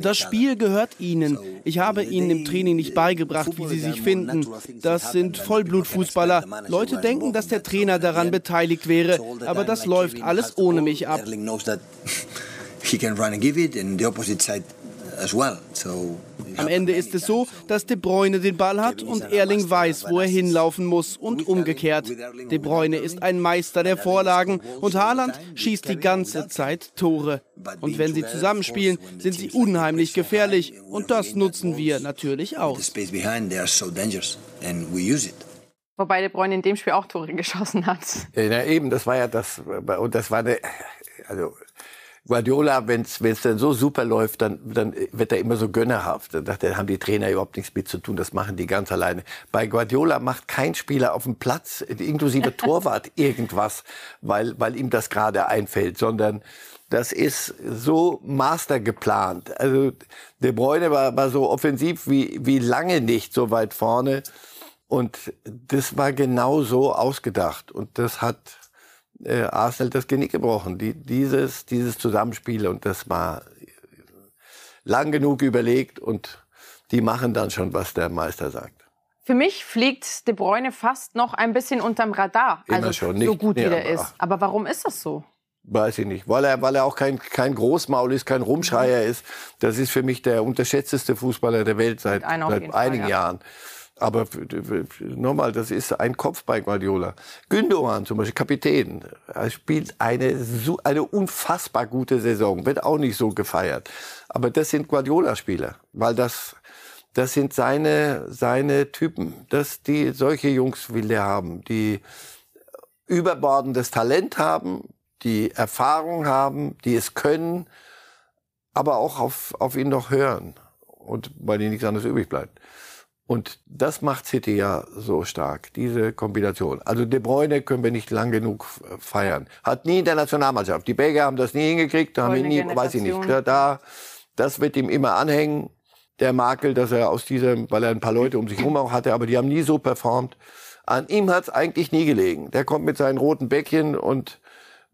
das Spiel gehört ihnen. Ich habe ihnen im Training nicht beigebracht, wie sie sich finden. Das sind Vollblutfußballer. Leute denken, dass der Trainer daran beteiligt wäre, aber das läuft alles ohne mich ab. Am Ende ist es so, dass De Bruyne den Ball hat und Erling weiß, wo er hinlaufen muss und umgekehrt. De Bruyne ist ein Meister der Vorlagen und Haaland schießt die ganze Zeit Tore. Und wenn sie zusammenspielen, sind sie unheimlich gefährlich. und das nutzen wir natürlich aus. Wobei De Bruyne in dem Spiel auch Tore geschossen hat. Ja, eben, das war ja das, und das war eine, also Guardiola, wenn es dann so super läuft, dann, dann wird er immer so gönnerhaft. Dann da haben die Trainer überhaupt nichts mit zu tun. Das machen die ganz alleine. Bei Guardiola macht kein Spieler auf dem Platz, inklusive Torwart, irgendwas, weil, weil ihm das gerade einfällt, sondern das ist so master geplant. Also De Bruyne war, war so offensiv wie, wie lange nicht so weit vorne. Und das war genau so ausgedacht. Und das hat äh, Arsenal das Genick gebrochen. Die, dieses, dieses Zusammenspiel und das war lang genug überlegt und die machen dann schon, was der Meister sagt. Für mich fliegt De Bruyne fast noch ein bisschen unterm Radar, Immer also schon, so nicht gut wie mehr, der aber- ist. Aber warum ist das so? Weiß ich nicht. Weil er, weil er auch kein, kein Großmaul ist, kein Rumschreier ist. Das ist für mich der unterschätzteste Fußballer der Welt seit, seit jeden Fall, einigen ja. Jahren. Aber f- nochmal, das ist ein Kopf bei Guardiola. Gündogan zum Beispiel, Kapitän, er spielt eine, eine unfassbar gute Saison, wird auch nicht so gefeiert. Aber das sind Guardiola-Spieler, weil das, das sind seine, seine Typen. Das, die, solche Jungs will der haben, die überbordendes Talent haben, die Erfahrung haben, die es können, aber auch auf, auf ihn noch hören und weil ihnen nichts anderes übrig bleibt. Und das macht City ja so stark, diese Kombination. Also De Bruyne können wir nicht lang genug feiern. Hat nie in der Nationalmannschaft. Die Belgier haben das nie hingekriegt, da haben wir nie, Goldene weiß ich nicht. Generation. Da, da, das wird ihm immer anhängen, der Makel, dass er aus diesem, weil er ein paar Leute um sich herum auch hatte, aber die haben nie so performt. An ihm hat es eigentlich nie gelegen. Der kommt mit seinen roten Bäckchen und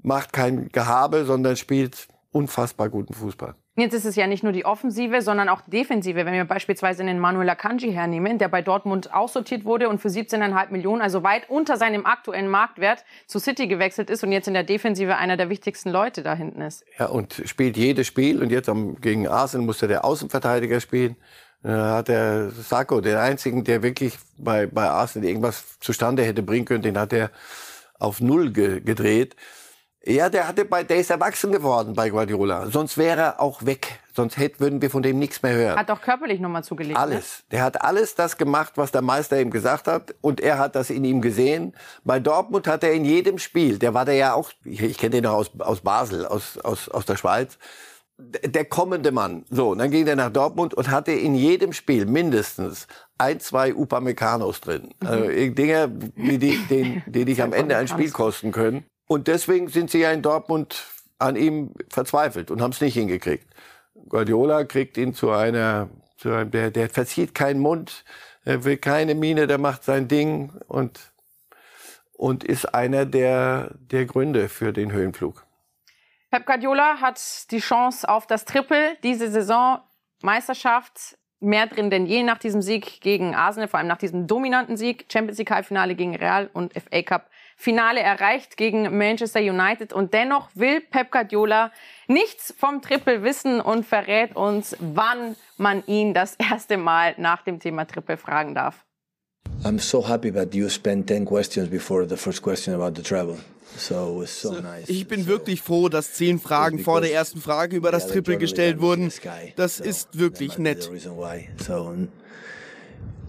macht kein Gehabe, sondern spielt unfassbar guten Fußball. Jetzt ist es ja nicht nur die Offensive, sondern auch die Defensive. Wenn wir beispielsweise den Manuel Akanji hernehmen, der bei Dortmund aussortiert wurde und für 17,5 Millionen, also weit unter seinem aktuellen Marktwert, zu City gewechselt ist und jetzt in der Defensive einer der wichtigsten Leute da hinten ist. Ja, und spielt jedes Spiel. Und jetzt gegen Arsenal musste der Außenverteidiger spielen. Da hat der Sacco, den einzigen, der wirklich bei, bei Arsenal irgendwas zustande hätte bringen können, den hat er auf Null ge gedreht. Ja, der hatte bei, der ist erwachsen geworden bei Guardiola. Sonst wäre er auch weg. Sonst hätte, würden wir von dem nichts mehr hören. Hat auch körperlich nochmal zugelegt. Ne? Alles. Der hat alles das gemacht, was der Meister ihm gesagt hat. Und er hat das in ihm gesehen. Bei Dortmund hat er in jedem Spiel, der war der ja auch, ich, ich kenne den noch aus, aus Basel, aus, aus, aus der Schweiz, der kommende Mann. So, und dann ging er nach Dortmund und hatte in jedem Spiel mindestens ein, zwei Upameccanos drin. Also Dinge, die, die, die, die dich am Ende ein Spiel kosten können. Und deswegen sind sie ja in Dortmund an ihm verzweifelt und haben es nicht hingekriegt. Guardiola kriegt ihn zu einer, zu einem, der, der verzieht keinen Mund, er will keine Miene, der macht sein Ding und, und ist einer der, der Gründe für den Höhenflug. Pep Guardiola hat die Chance auf das Triple diese Saison. Meisterschaft mehr drin denn je nach diesem Sieg gegen Arsenal, vor allem nach diesem dominanten Sieg. Champions League Halbfinale gegen Real und FA Cup Finale erreicht gegen Manchester United. Und dennoch will Pep Guardiola nichts vom Triple wissen und verrät uns, wann man ihn das erste Mal nach dem Thema Triple fragen darf. I'm so happy that you spent 10 questions before the first question about the travel. So it's so nice. Ich bin wirklich froh, dass zehn Fragen vor der ersten Frage über das Triple gestellt wurden. Das ist wirklich nett.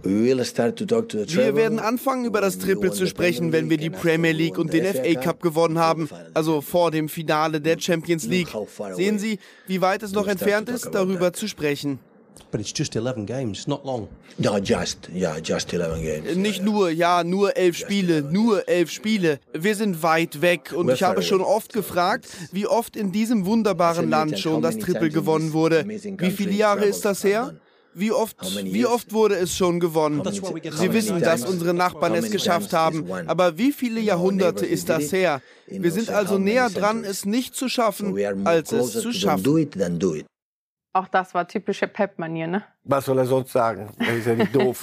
Wir werden anfangen, über das Triple zu sprechen, wenn wir die Premier League und den FA Cup gewonnen haben, also vor dem Finale der Champions League. Sehen Sie, wie weit es noch entfernt ist, darüber zu sprechen. But it's just 11 games, not long. No, just, yeah, just 11 games. Nicht nur, ja, nur elf Spiele, nur elf Spiele. Wir sind weit weg und ich habe schon oft gefragt, wie oft in diesem wunderbaren Land schon das Triple gewonnen wurde. Wie viele Jahre ist das her? Wie oft, wie oft wurde es schon gewonnen? Sie wissen, dass unsere Nachbarn es geschafft haben. Aber wie viele Jahrhunderte ist das her? Wir sind also näher dran, es nicht zu schaffen, als es zu schaffen. Auch das war typische Pep-Manier, ne? Was soll er sonst sagen? Er ist ja nicht doof.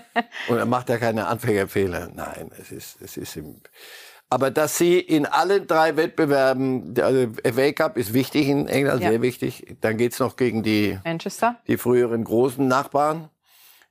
Und er macht ja keine Anfängerfehler. Nein, es ist, es ist im. Aber dass sie in allen drei Wettbewerben, also FA Cup ist wichtig in England, Ja. sehr wichtig. Dann geht's noch gegen die, Manchester. die früheren großen Nachbarn.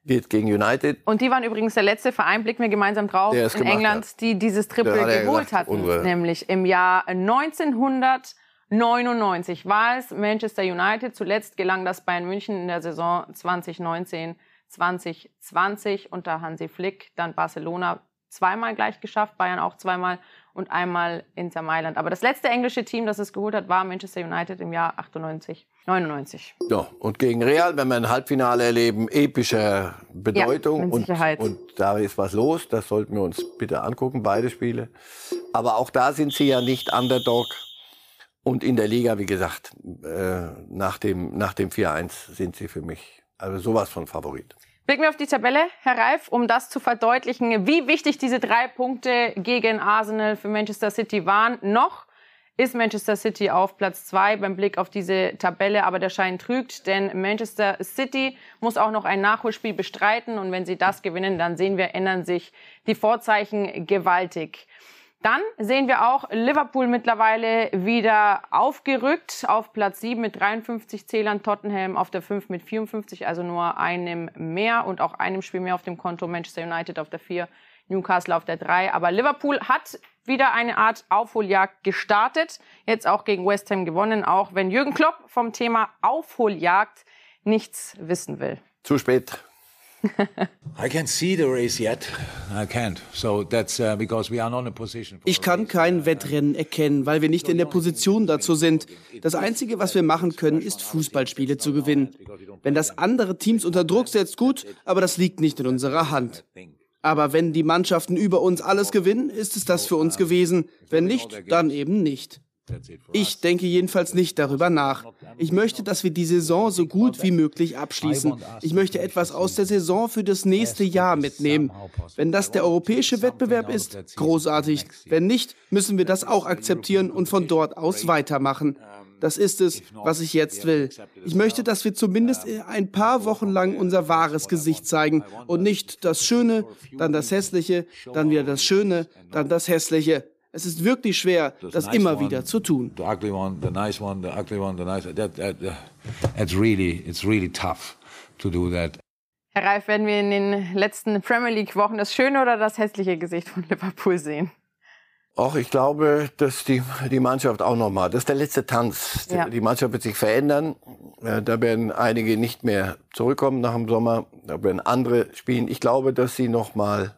Geht gegen United. Und die waren übrigens der letzte Verein, blicken wir gemeinsam drauf, in England, hat. die dieses Triple hat geholt gesagt, hatten. unsere- Nämlich im Jahr 1999 war es Manchester United. Zuletzt gelang das Bayern München in der Saison 2019, 2020 unter Hansi Flick. Dann Barcelona zweimal gleich geschafft, Bayern auch zweimal und einmal Inter Mailand. Aber das letzte englische Team, das es geholt hat, war Manchester United im Jahr 98, 99. Ja, und gegen Real, wenn wir ein Halbfinale erleben, epischer Bedeutung. Ja, mit und, Sicherheit. und da ist was los. Das sollten wir uns bitte angucken, beide Spiele. Aber auch da sind sie ja nicht Underdog. Und in der Liga, wie gesagt, äh, nach dem, nach dem 4-1 sind sie für mich also sowas von Favorit. Blicken wir auf die Tabelle, Herr Reif, um das zu verdeutlichen, wie wichtig diese drei Punkte gegen Arsenal für Manchester City waren. Noch ist Manchester City auf Platz zwei beim Blick auf diese Tabelle, aber der Schein trügt, denn Manchester City muss auch noch ein Nachholspiel bestreiten und wenn sie das gewinnen, dann sehen wir, ändern sich die Vorzeichen gewaltig. Dann sehen wir auch Liverpool mittlerweile wieder aufgerückt auf Platz 7 mit 53 Zählern, Tottenham auf der 5 mit 54, also nur einem mehr und auch einem Spiel mehr auf dem Konto, Manchester United auf der 4, Newcastle auf der 3. Aber Liverpool hat wieder eine Art Aufholjagd gestartet, jetzt auch gegen West Ham gewonnen, auch wenn Jürgen Klopp vom Thema Aufholjagd nichts wissen will. Zu spät. Ich kann kein Wettrennen erkennen, weil wir nicht in der Position dazu sind. Das Einzige, was wir machen können, ist Fußballspiele zu gewinnen. Wenn das andere Teams unter Druck setzt, gut, aber das liegt nicht in unserer Hand. Aber wenn die Mannschaften über uns alles gewinnen, ist es das für uns gewesen. Wenn nicht, dann eben nicht. Ich denke jedenfalls nicht darüber nach. Ich möchte, dass wir die Saison so gut wie möglich abschließen. Ich möchte etwas aus der Saison für das nächste Jahr mitnehmen. Wenn das der europäische Wettbewerb ist, großartig. Wenn nicht, müssen wir das auch akzeptieren und von dort aus weitermachen. Das ist es, was ich jetzt will. Ich möchte, dass wir zumindest ein paar Wochen lang unser wahres Gesicht zeigen und nicht das Schöne, dann das Hässliche, dann wieder das Schöne, dann das Hässliche. Es ist wirklich schwer, das immer wieder zu tun. The ugly one, the nice one, the ugly one, the nice. That, that, uh, that's really, it's really tough to do that. Herr Reif, werden wir in den letzten Premier League-Wochen das schöne oder das hässliche Gesicht von Liverpool sehen? Auch ich glaube, dass die, die Mannschaft auch nochmal, das ist der letzte Tanz. Die, Ja. die Mannschaft wird sich verändern. Äh, Da werden einige nicht mehr zurückkommen nach dem Sommer. Da werden andere spielen. Ich glaube, dass sie nochmal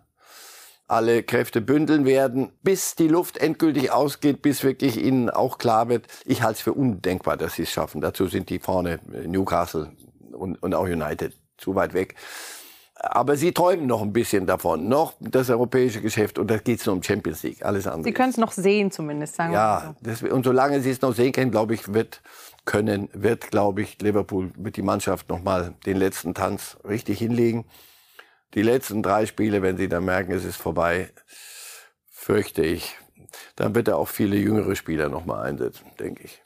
alle Kräfte bündeln werden, bis die Luft endgültig ausgeht, bis wirklich ihnen auch klar wird. Ich halte es für undenkbar, dass sie es schaffen. Dazu sind die vorne, äh, Newcastle und, und auch United, zu weit weg. Aber sie träumen noch ein bisschen davon. Noch das europäische Geschäft und da geht es nur um Champions League. Alles andere. Sie können es noch sehen zumindest, sagen wir mal so. Ja, und solange sie es noch sehen können, glaube ich, wird können, wird, glaube ich, Liverpool, wird die Mannschaft noch mal den letzten Tanz richtig hinlegen. Die letzten drei Spiele, wenn sie dann merken, es ist vorbei, fürchte ich, dann wird er auch viele jüngere Spieler noch mal einsetzen, denke ich.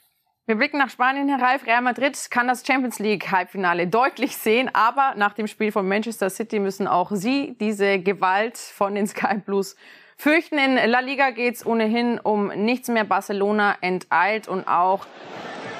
Wir blicken nach Spanien, Herr Reif. Real Madrid kann das Champions League Halbfinale deutlich sehen, aber nach dem Spiel von Manchester City müssen auch sie diese Gewalt von den Sky Blues fürchten. In La Liga geht es ohnehin um nichts mehr. Barcelona enteilt und auch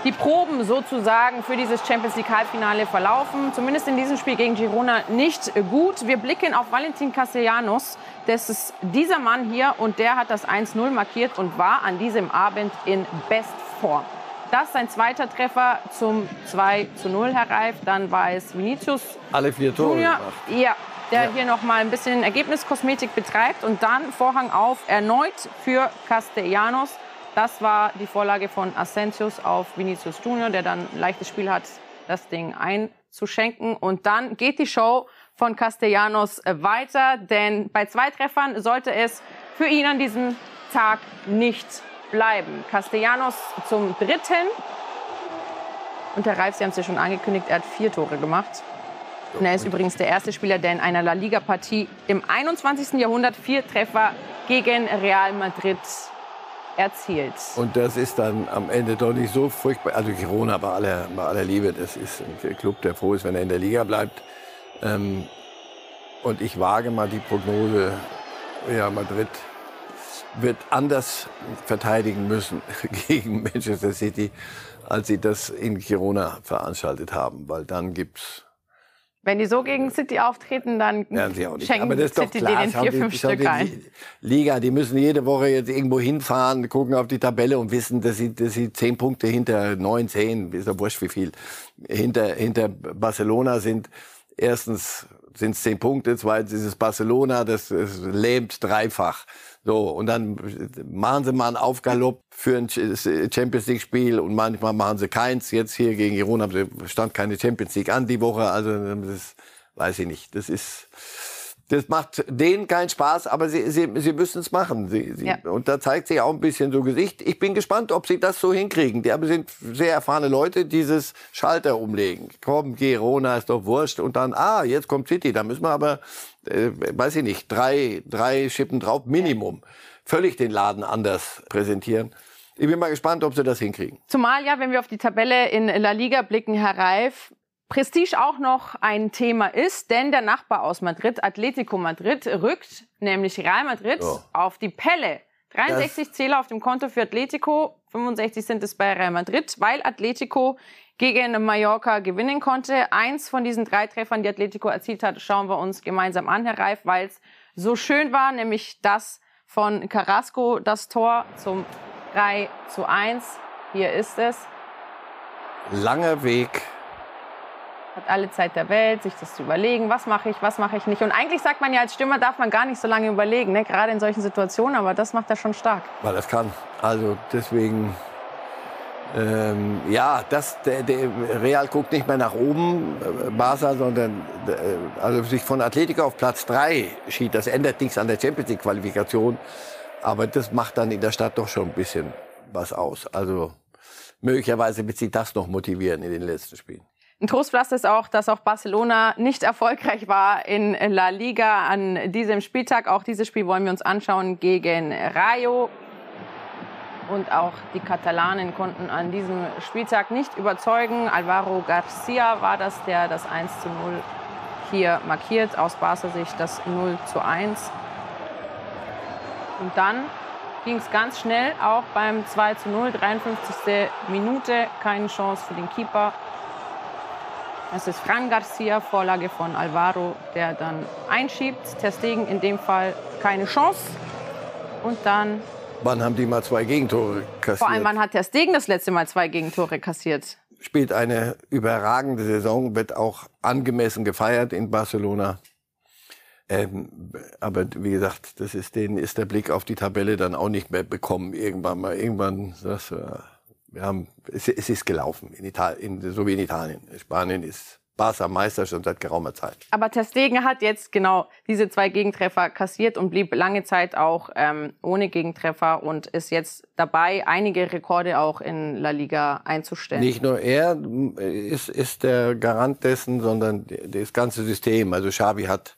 die Proben sozusagen für dieses Champions League Halbfinale verlaufen. Zumindest in diesem Spiel gegen Girona nicht gut. Wir blicken auf Valentin Castellanos. Das ist dieser Mann hier und der hat das 1-0 markiert und war an diesem Abend in Bestform. Das sein zweiter Treffer zum 2 zu 0, Herr Reif. Dann war es Vinicius Alle vier Tore Junior, ja, der hier noch mal ein bisschen Ergebniskosmetik betreibt und dann Vorhang auf erneut für Castellanos. Das war die Vorlage von Asensios auf Vinicius Junior, der dann ein leichtes Spiel hat, das Ding einzuschenken. Und dann geht die Show von Castellanos weiter, denn bei zwei Treffern sollte es für ihn an diesem Tag nicht bleiben. Castellanos zum dritten. Und der Reif, Sie haben es ja schon angekündigt, er hat vier Tore gemacht. Und er ist übrigens der erste Spieler, der in einer La Liga-Partie im 21. Jahrhundert vier Treffer gegen Real Madrid erzielt. Und das ist dann am Ende doch nicht so furchtbar. Also Girona bei aller, bei aller Liebe, das ist ein Club, der froh ist, wenn er in der Liga bleibt. Ähm, und ich wage mal die Prognose, ja, Madrid wird anders verteidigen müssen gegen Manchester City, als sie das in Girona veranstaltet haben, weil dann gibt's wenn die so gegen City auftreten, dann schenken Aber das ist City klar, denen vier, fünf Stück ein. Liga, die müssen jede Woche jetzt irgendwo hinfahren, gucken auf die Tabelle und wissen, dass sie, dass sie zehn Punkte hinter neun, zehn, ist ja wurscht wie viel, hinter, hinter Barcelona sind. Erstens sind es zehn Punkte, zweitens ist es Barcelona, das, das lähmt dreifach. So, und dann machen sie mal einen Aufgalopp für ein Champions League Spiel und manchmal machen sie keins. Jetzt hier gegen Girona stand keine Champions League an die Woche, also das weiß ich nicht. Das ist das macht denen keinen Spaß, aber sie, sie, sie müssen es machen. Sie, sie, ja. Und da zeigt sich auch ein bisschen so Gesicht. Ich bin gespannt, ob sie das so hinkriegen. Die sind sehr erfahrene Leute, dieses Schalter umlegen. Komm, Girona ist doch wurscht. Und dann, ah, jetzt kommt City. Da müssen wir aber, äh, weiß ich nicht, drei, drei Schippen drauf, Minimum. Völlig den Laden anders präsentieren. Ich bin mal gespannt, ob sie das hinkriegen. Zumal ja, wenn wir auf die Tabelle in La Liga blicken, Herr Reif, Prestige auch noch ein Thema ist, denn der Nachbar aus Madrid, Atletico Madrid, rückt nämlich Real Madrid oh. auf die Pelle. 63 das Zähler auf dem Konto für Atletico, 65 sind es bei Real Madrid, weil Atletico gegen Mallorca gewinnen konnte. Eins von diesen drei Treffern, die Atletico erzielt hat, schauen wir uns gemeinsam an, Herr Reif, weil es so schön war, nämlich das von Carrasco, das Tor zum 3 zu 1. Hier ist es. Langer Weg hat alle Zeit der Welt, sich das zu überlegen, was mache ich, was mache ich nicht. Und eigentlich sagt man ja, als Stürmer darf man gar nicht so lange überlegen, ne? gerade in solchen Situationen, aber das macht er schon stark. Weil es kann. Also deswegen, ähm, ja, das, der, der, Real guckt nicht mehr nach oben, äh, Barca, sondern äh, also sich von Atletico auf Platz 3 schied. Das ändert nichts an der Champions League Qualifikation, aber das macht dann in der Stadt doch schon ein bisschen was aus. Also möglicherweise wird sie das noch motivieren in den letzten Spielen. Ein Trostpflaster ist auch, dass auch Barcelona nicht erfolgreich war in La Liga an diesem Spieltag. Auch dieses Spiel wollen wir uns anschauen gegen Rayo. Und auch die Katalanen konnten an diesem Spieltag nicht überzeugen. Alvaro Garcia war das, der das 1 zu 0 hier markiert. Aus Barca Sicht das 0 zu 1. Und dann ging es ganz schnell, auch beim 2 zu 0, 53. Minute. Keine Chance für den Keeper. Es ist Fran Garcia, Vorlage von Alvaro, der dann einschiebt. Testegen in dem Fall keine Chance. Und dann. Wann haben die mal zwei Gegentore kassiert? Vor allem, wann hat Testegen das letzte Mal zwei Gegentore kassiert? Spielt eine überragende Saison, wird auch angemessen gefeiert in Barcelona. Ähm, aber wie gesagt, das ist, denen ist der Blick auf die Tabelle dann auch nicht mehr bekommen. Irgendwann mal, irgendwann, das, äh, wir haben, es, es ist gelaufen, in Italien, in, so wie in Italien. Spanien ist Barca Meister schon seit geraumer Zeit. Aber Testegen hat jetzt genau diese zwei Gegentreffer kassiert und blieb lange Zeit auch ähm, ohne Gegentreffer und ist jetzt dabei, einige Rekorde auch in La Liga einzustellen. Nicht nur er ist, ist der Garant dessen, sondern das ganze System. Also Xavi hat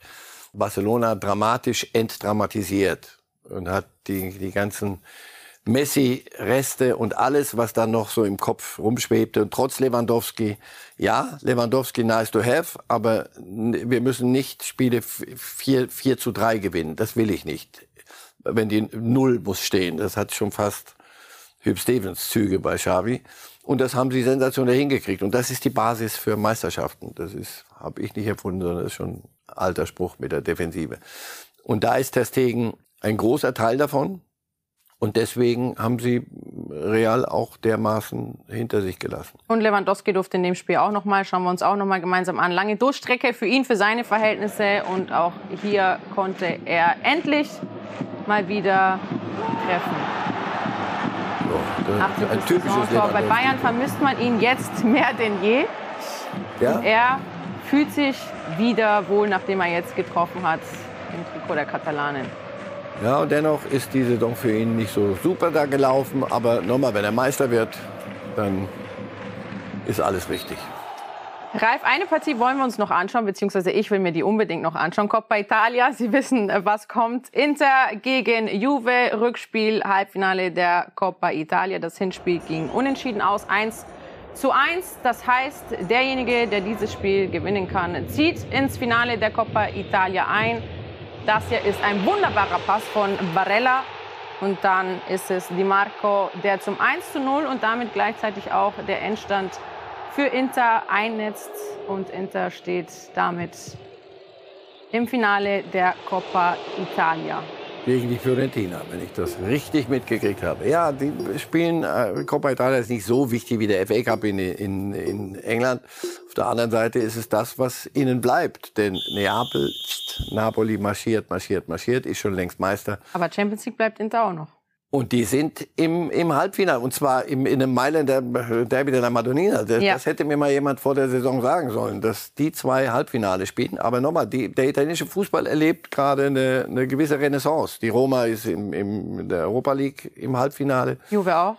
Barcelona dramatisch entdramatisiert und hat die, die ganzen Messi-Reste und alles, was da noch so im Kopf rumschwebte. Und trotz Lewandowski, ja, Lewandowski nice to have, aber wir müssen nicht Spiele 4, 4 zu 3 gewinnen. Das will ich nicht. Wenn die Null muss stehen. Das hat schon fast Hüb Stevens Züge bei Xavi. Und das haben sie sensationell hingekriegt. Und das ist die Basis für Meisterschaften. Das ist, habe ich nicht erfunden, sondern das ist schon ein alter Spruch mit der Defensive. Und da ist Testegen ein großer Teil davon. Und deswegen haben sie Real auch dermaßen hinter sich gelassen. Und Lewandowski durfte in dem Spiel auch nochmal, schauen wir uns auch nochmal gemeinsam an. Lange Durchstrecke für ihn, für seine Verhältnisse. Und auch hier konnte er endlich mal wieder treffen. So, ein typisches Tor. Bei Bayern vermisst man ihn jetzt mehr denn je. Ja? Und er fühlt sich wieder wohl, nachdem er jetzt getroffen hat im Trikot der Katalanen. Ja, und dennoch ist die Saison für ihn nicht so super da gelaufen. Aber nochmal, wenn er Meister wird, dann ist alles richtig. Ralf, eine Partie wollen wir uns noch anschauen, beziehungsweise ich will mir die unbedingt noch anschauen. Coppa Italia, Sie wissen, was kommt. Inter gegen Juve, Rückspiel, Halbfinale der Coppa Italia. Das Hinspiel ging unentschieden aus, 1 zu 1. Das heißt, derjenige, der dieses Spiel gewinnen kann, zieht ins Finale der Coppa Italia ein. Das hier ist ein wunderbarer Pass von Barella. Und dann ist es Di Marco, der zum 1 zu 0 und damit gleichzeitig auch der Endstand für Inter einnetzt und Inter steht damit im Finale der Coppa Italia. Gegen die Fiorentina, wenn ich das richtig mitgekriegt habe. Ja, die spielen, äh, Coppa Italia ist nicht so wichtig wie der FA Cup in, in, in England. Auf der anderen Seite ist es das, was ihnen bleibt. Denn Neapel, Napoli marschiert, marschiert, marschiert, ist schon längst Meister. Aber Champions League bleibt Inter auch noch. Und die sind im, im Halbfinale. Und zwar im, in einem Mailänder Derby der Madonnina. Das, ja. das, hätte mir mal jemand vor der Saison sagen sollen, dass die zwei Halbfinale spielen. Aber nochmal, die, der italienische Fußball erlebt gerade eine, eine gewisse Renaissance. Die Roma ist im, im, in der Europa League im Halbfinale. Juve auch.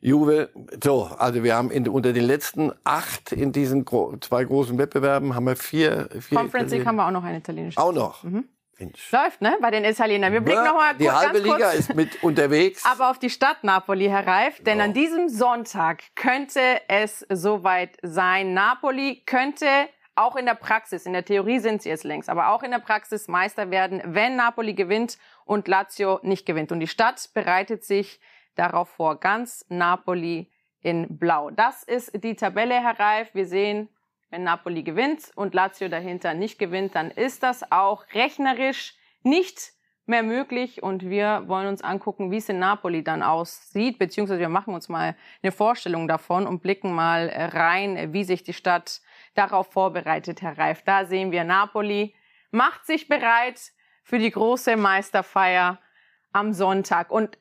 Juve, so, also wir haben in, unter den letzten acht in diesen gro zwei großen Wettbewerben haben wir vier. vier Conference League haben wir auch noch eine italienische. Auch noch. Mhm. Läuft, ne? Bei den Italienern. Wir blicken noch mal Die kurz, halbe ganz Liga kurz, ist mit unterwegs. Aber auf die Stadt Napoli, Herr Reif, denn an diesem Sonntag könnte es soweit sein. Napoli könnte auch in der Praxis, in der Theorie sind sie es längst, aber auch in der Praxis Meister werden, wenn Napoli gewinnt und Lazio nicht gewinnt. Und die Stadt bereitet sich darauf vor. Ganz Napoli in Blau. Das ist die Tabelle, Herr Reif. Wir sehen wenn Napoli gewinnt und Lazio dahinter nicht gewinnt, dann ist das auch rechnerisch nicht mehr möglich und wir wollen uns angucken, wie es in Napoli dann aussieht, beziehungsweise wir machen uns mal eine Vorstellung davon und blicken mal rein, wie sich die Stadt darauf vorbereitet, Herr Reif. Da sehen wir Napoli macht sich bereit für die große Meisterfeier am Sonntag und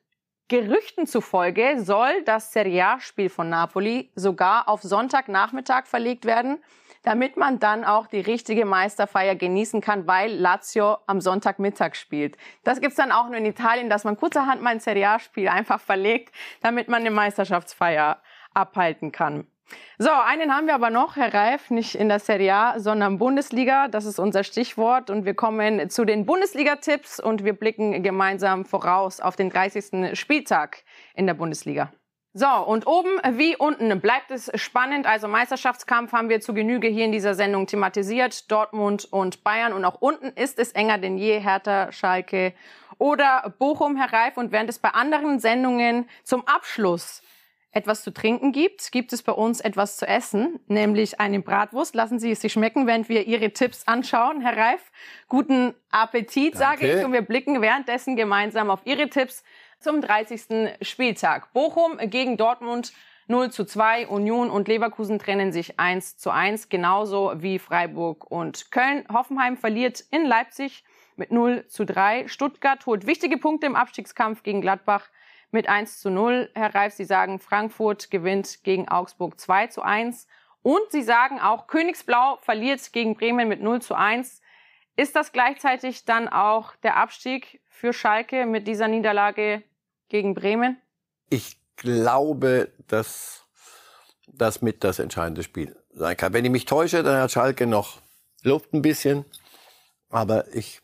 Gerüchten zufolge soll das Serie A-Spiel von Napoli sogar auf Sonntagnachmittag verlegt werden damit man dann auch die richtige Meisterfeier genießen kann, weil Lazio am Sonntagmittag spielt. Das gibt's dann auch nur in Italien, dass man kurzerhand mal ein Serie A-Spiel einfach verlegt, damit man eine Meisterschaftsfeier abhalten kann. So, einen haben wir aber noch, Herr Reif, nicht in der Serie A, sondern Bundesliga. Das ist unser Stichwort. Und wir kommen zu den Bundesliga-Tipps und wir blicken gemeinsam voraus auf den 30. Spieltag in der Bundesliga. So, und oben wie unten bleibt es spannend. Also Meisterschaftskampf haben wir zu Genüge hier in dieser Sendung thematisiert. Dortmund und Bayern. Und auch unten ist es enger denn je. Hertha, Schalke oder Bochum, Herr Reif. Und während es bei anderen Sendungen zum Abschluss etwas zu trinken gibt, gibt es bei uns etwas zu essen, nämlich eine Bratwurst. Lassen Sie es sich schmecken, während wir Ihre Tipps anschauen, Herr Reif. Guten Appetit, Danke. sage ich. Und wir blicken währenddessen gemeinsam auf Ihre Tipps zum 30. Spieltag. Bochum gegen Dortmund 0 zu 2. Union und Leverkusen trennen sich 1 zu 1, genauso wie Freiburg und Köln. Hoffenheim verliert in Leipzig mit 0 zu 3. Stuttgart holt wichtige Punkte im Abstiegskampf gegen Gladbach mit 1 zu 0. Herr Reif, Sie sagen, Frankfurt gewinnt gegen Augsburg 2 zu 1. Und Sie sagen auch, Königsblau verliert gegen Bremen mit 0 zu 1. Ist das gleichzeitig dann auch der Abstieg für Schalke mit dieser Niederlage gegen Bremen? Ich glaube, dass das mit das entscheidende Spiel sein kann. Wenn ich mich täusche, dann hat Schalke noch Luft ein bisschen. Aber ich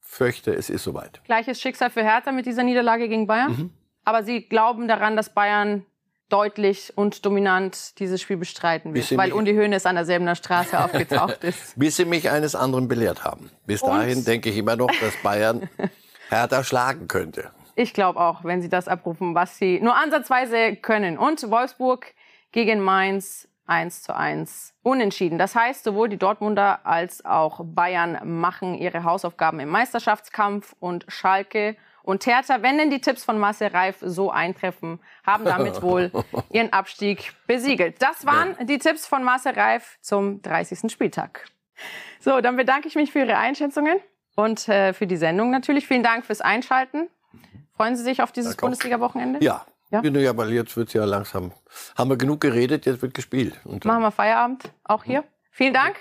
fürchte, es ist soweit. Gleiches Schicksal für Hertha mit dieser Niederlage gegen Bayern. Mhm. Aber Sie glauben daran, dass Bayern deutlich und dominant dieses Spiel bestreiten wird, weil Uli Hoeneß an derselben Straße aufgetaucht ist. Bis Sie mich eines anderen belehrt haben. Bis und? dahin denke ich immer noch, dass Bayern Hertha schlagen könnte. Ich glaube auch, wenn sie das abrufen, was sie nur ansatzweise können. Und Wolfsburg gegen Mainz 1 zu 1 unentschieden. Das heißt, sowohl die Dortmunder als auch Bayern machen ihre Hausaufgaben im Meisterschaftskampf und Schalke und Hertha, wenn denn die Tipps von Marcel Reif so eintreffen, haben damit wohl ihren Abstieg besiegelt. Das waren die Tipps von Marcel Reif zum 30. Spieltag. So, dann bedanke ich mich für Ihre Einschätzungen und äh, für die Sendung natürlich. Vielen Dank fürs Einschalten. Freuen Sie sich auf dieses Bundesliga-Wochenende? Ja. Ja? ja, weil jetzt wird es ja langsam. Haben wir genug geredet, jetzt wird gespielt. Und Machen wir Feierabend, auch hier. Vielen Dank.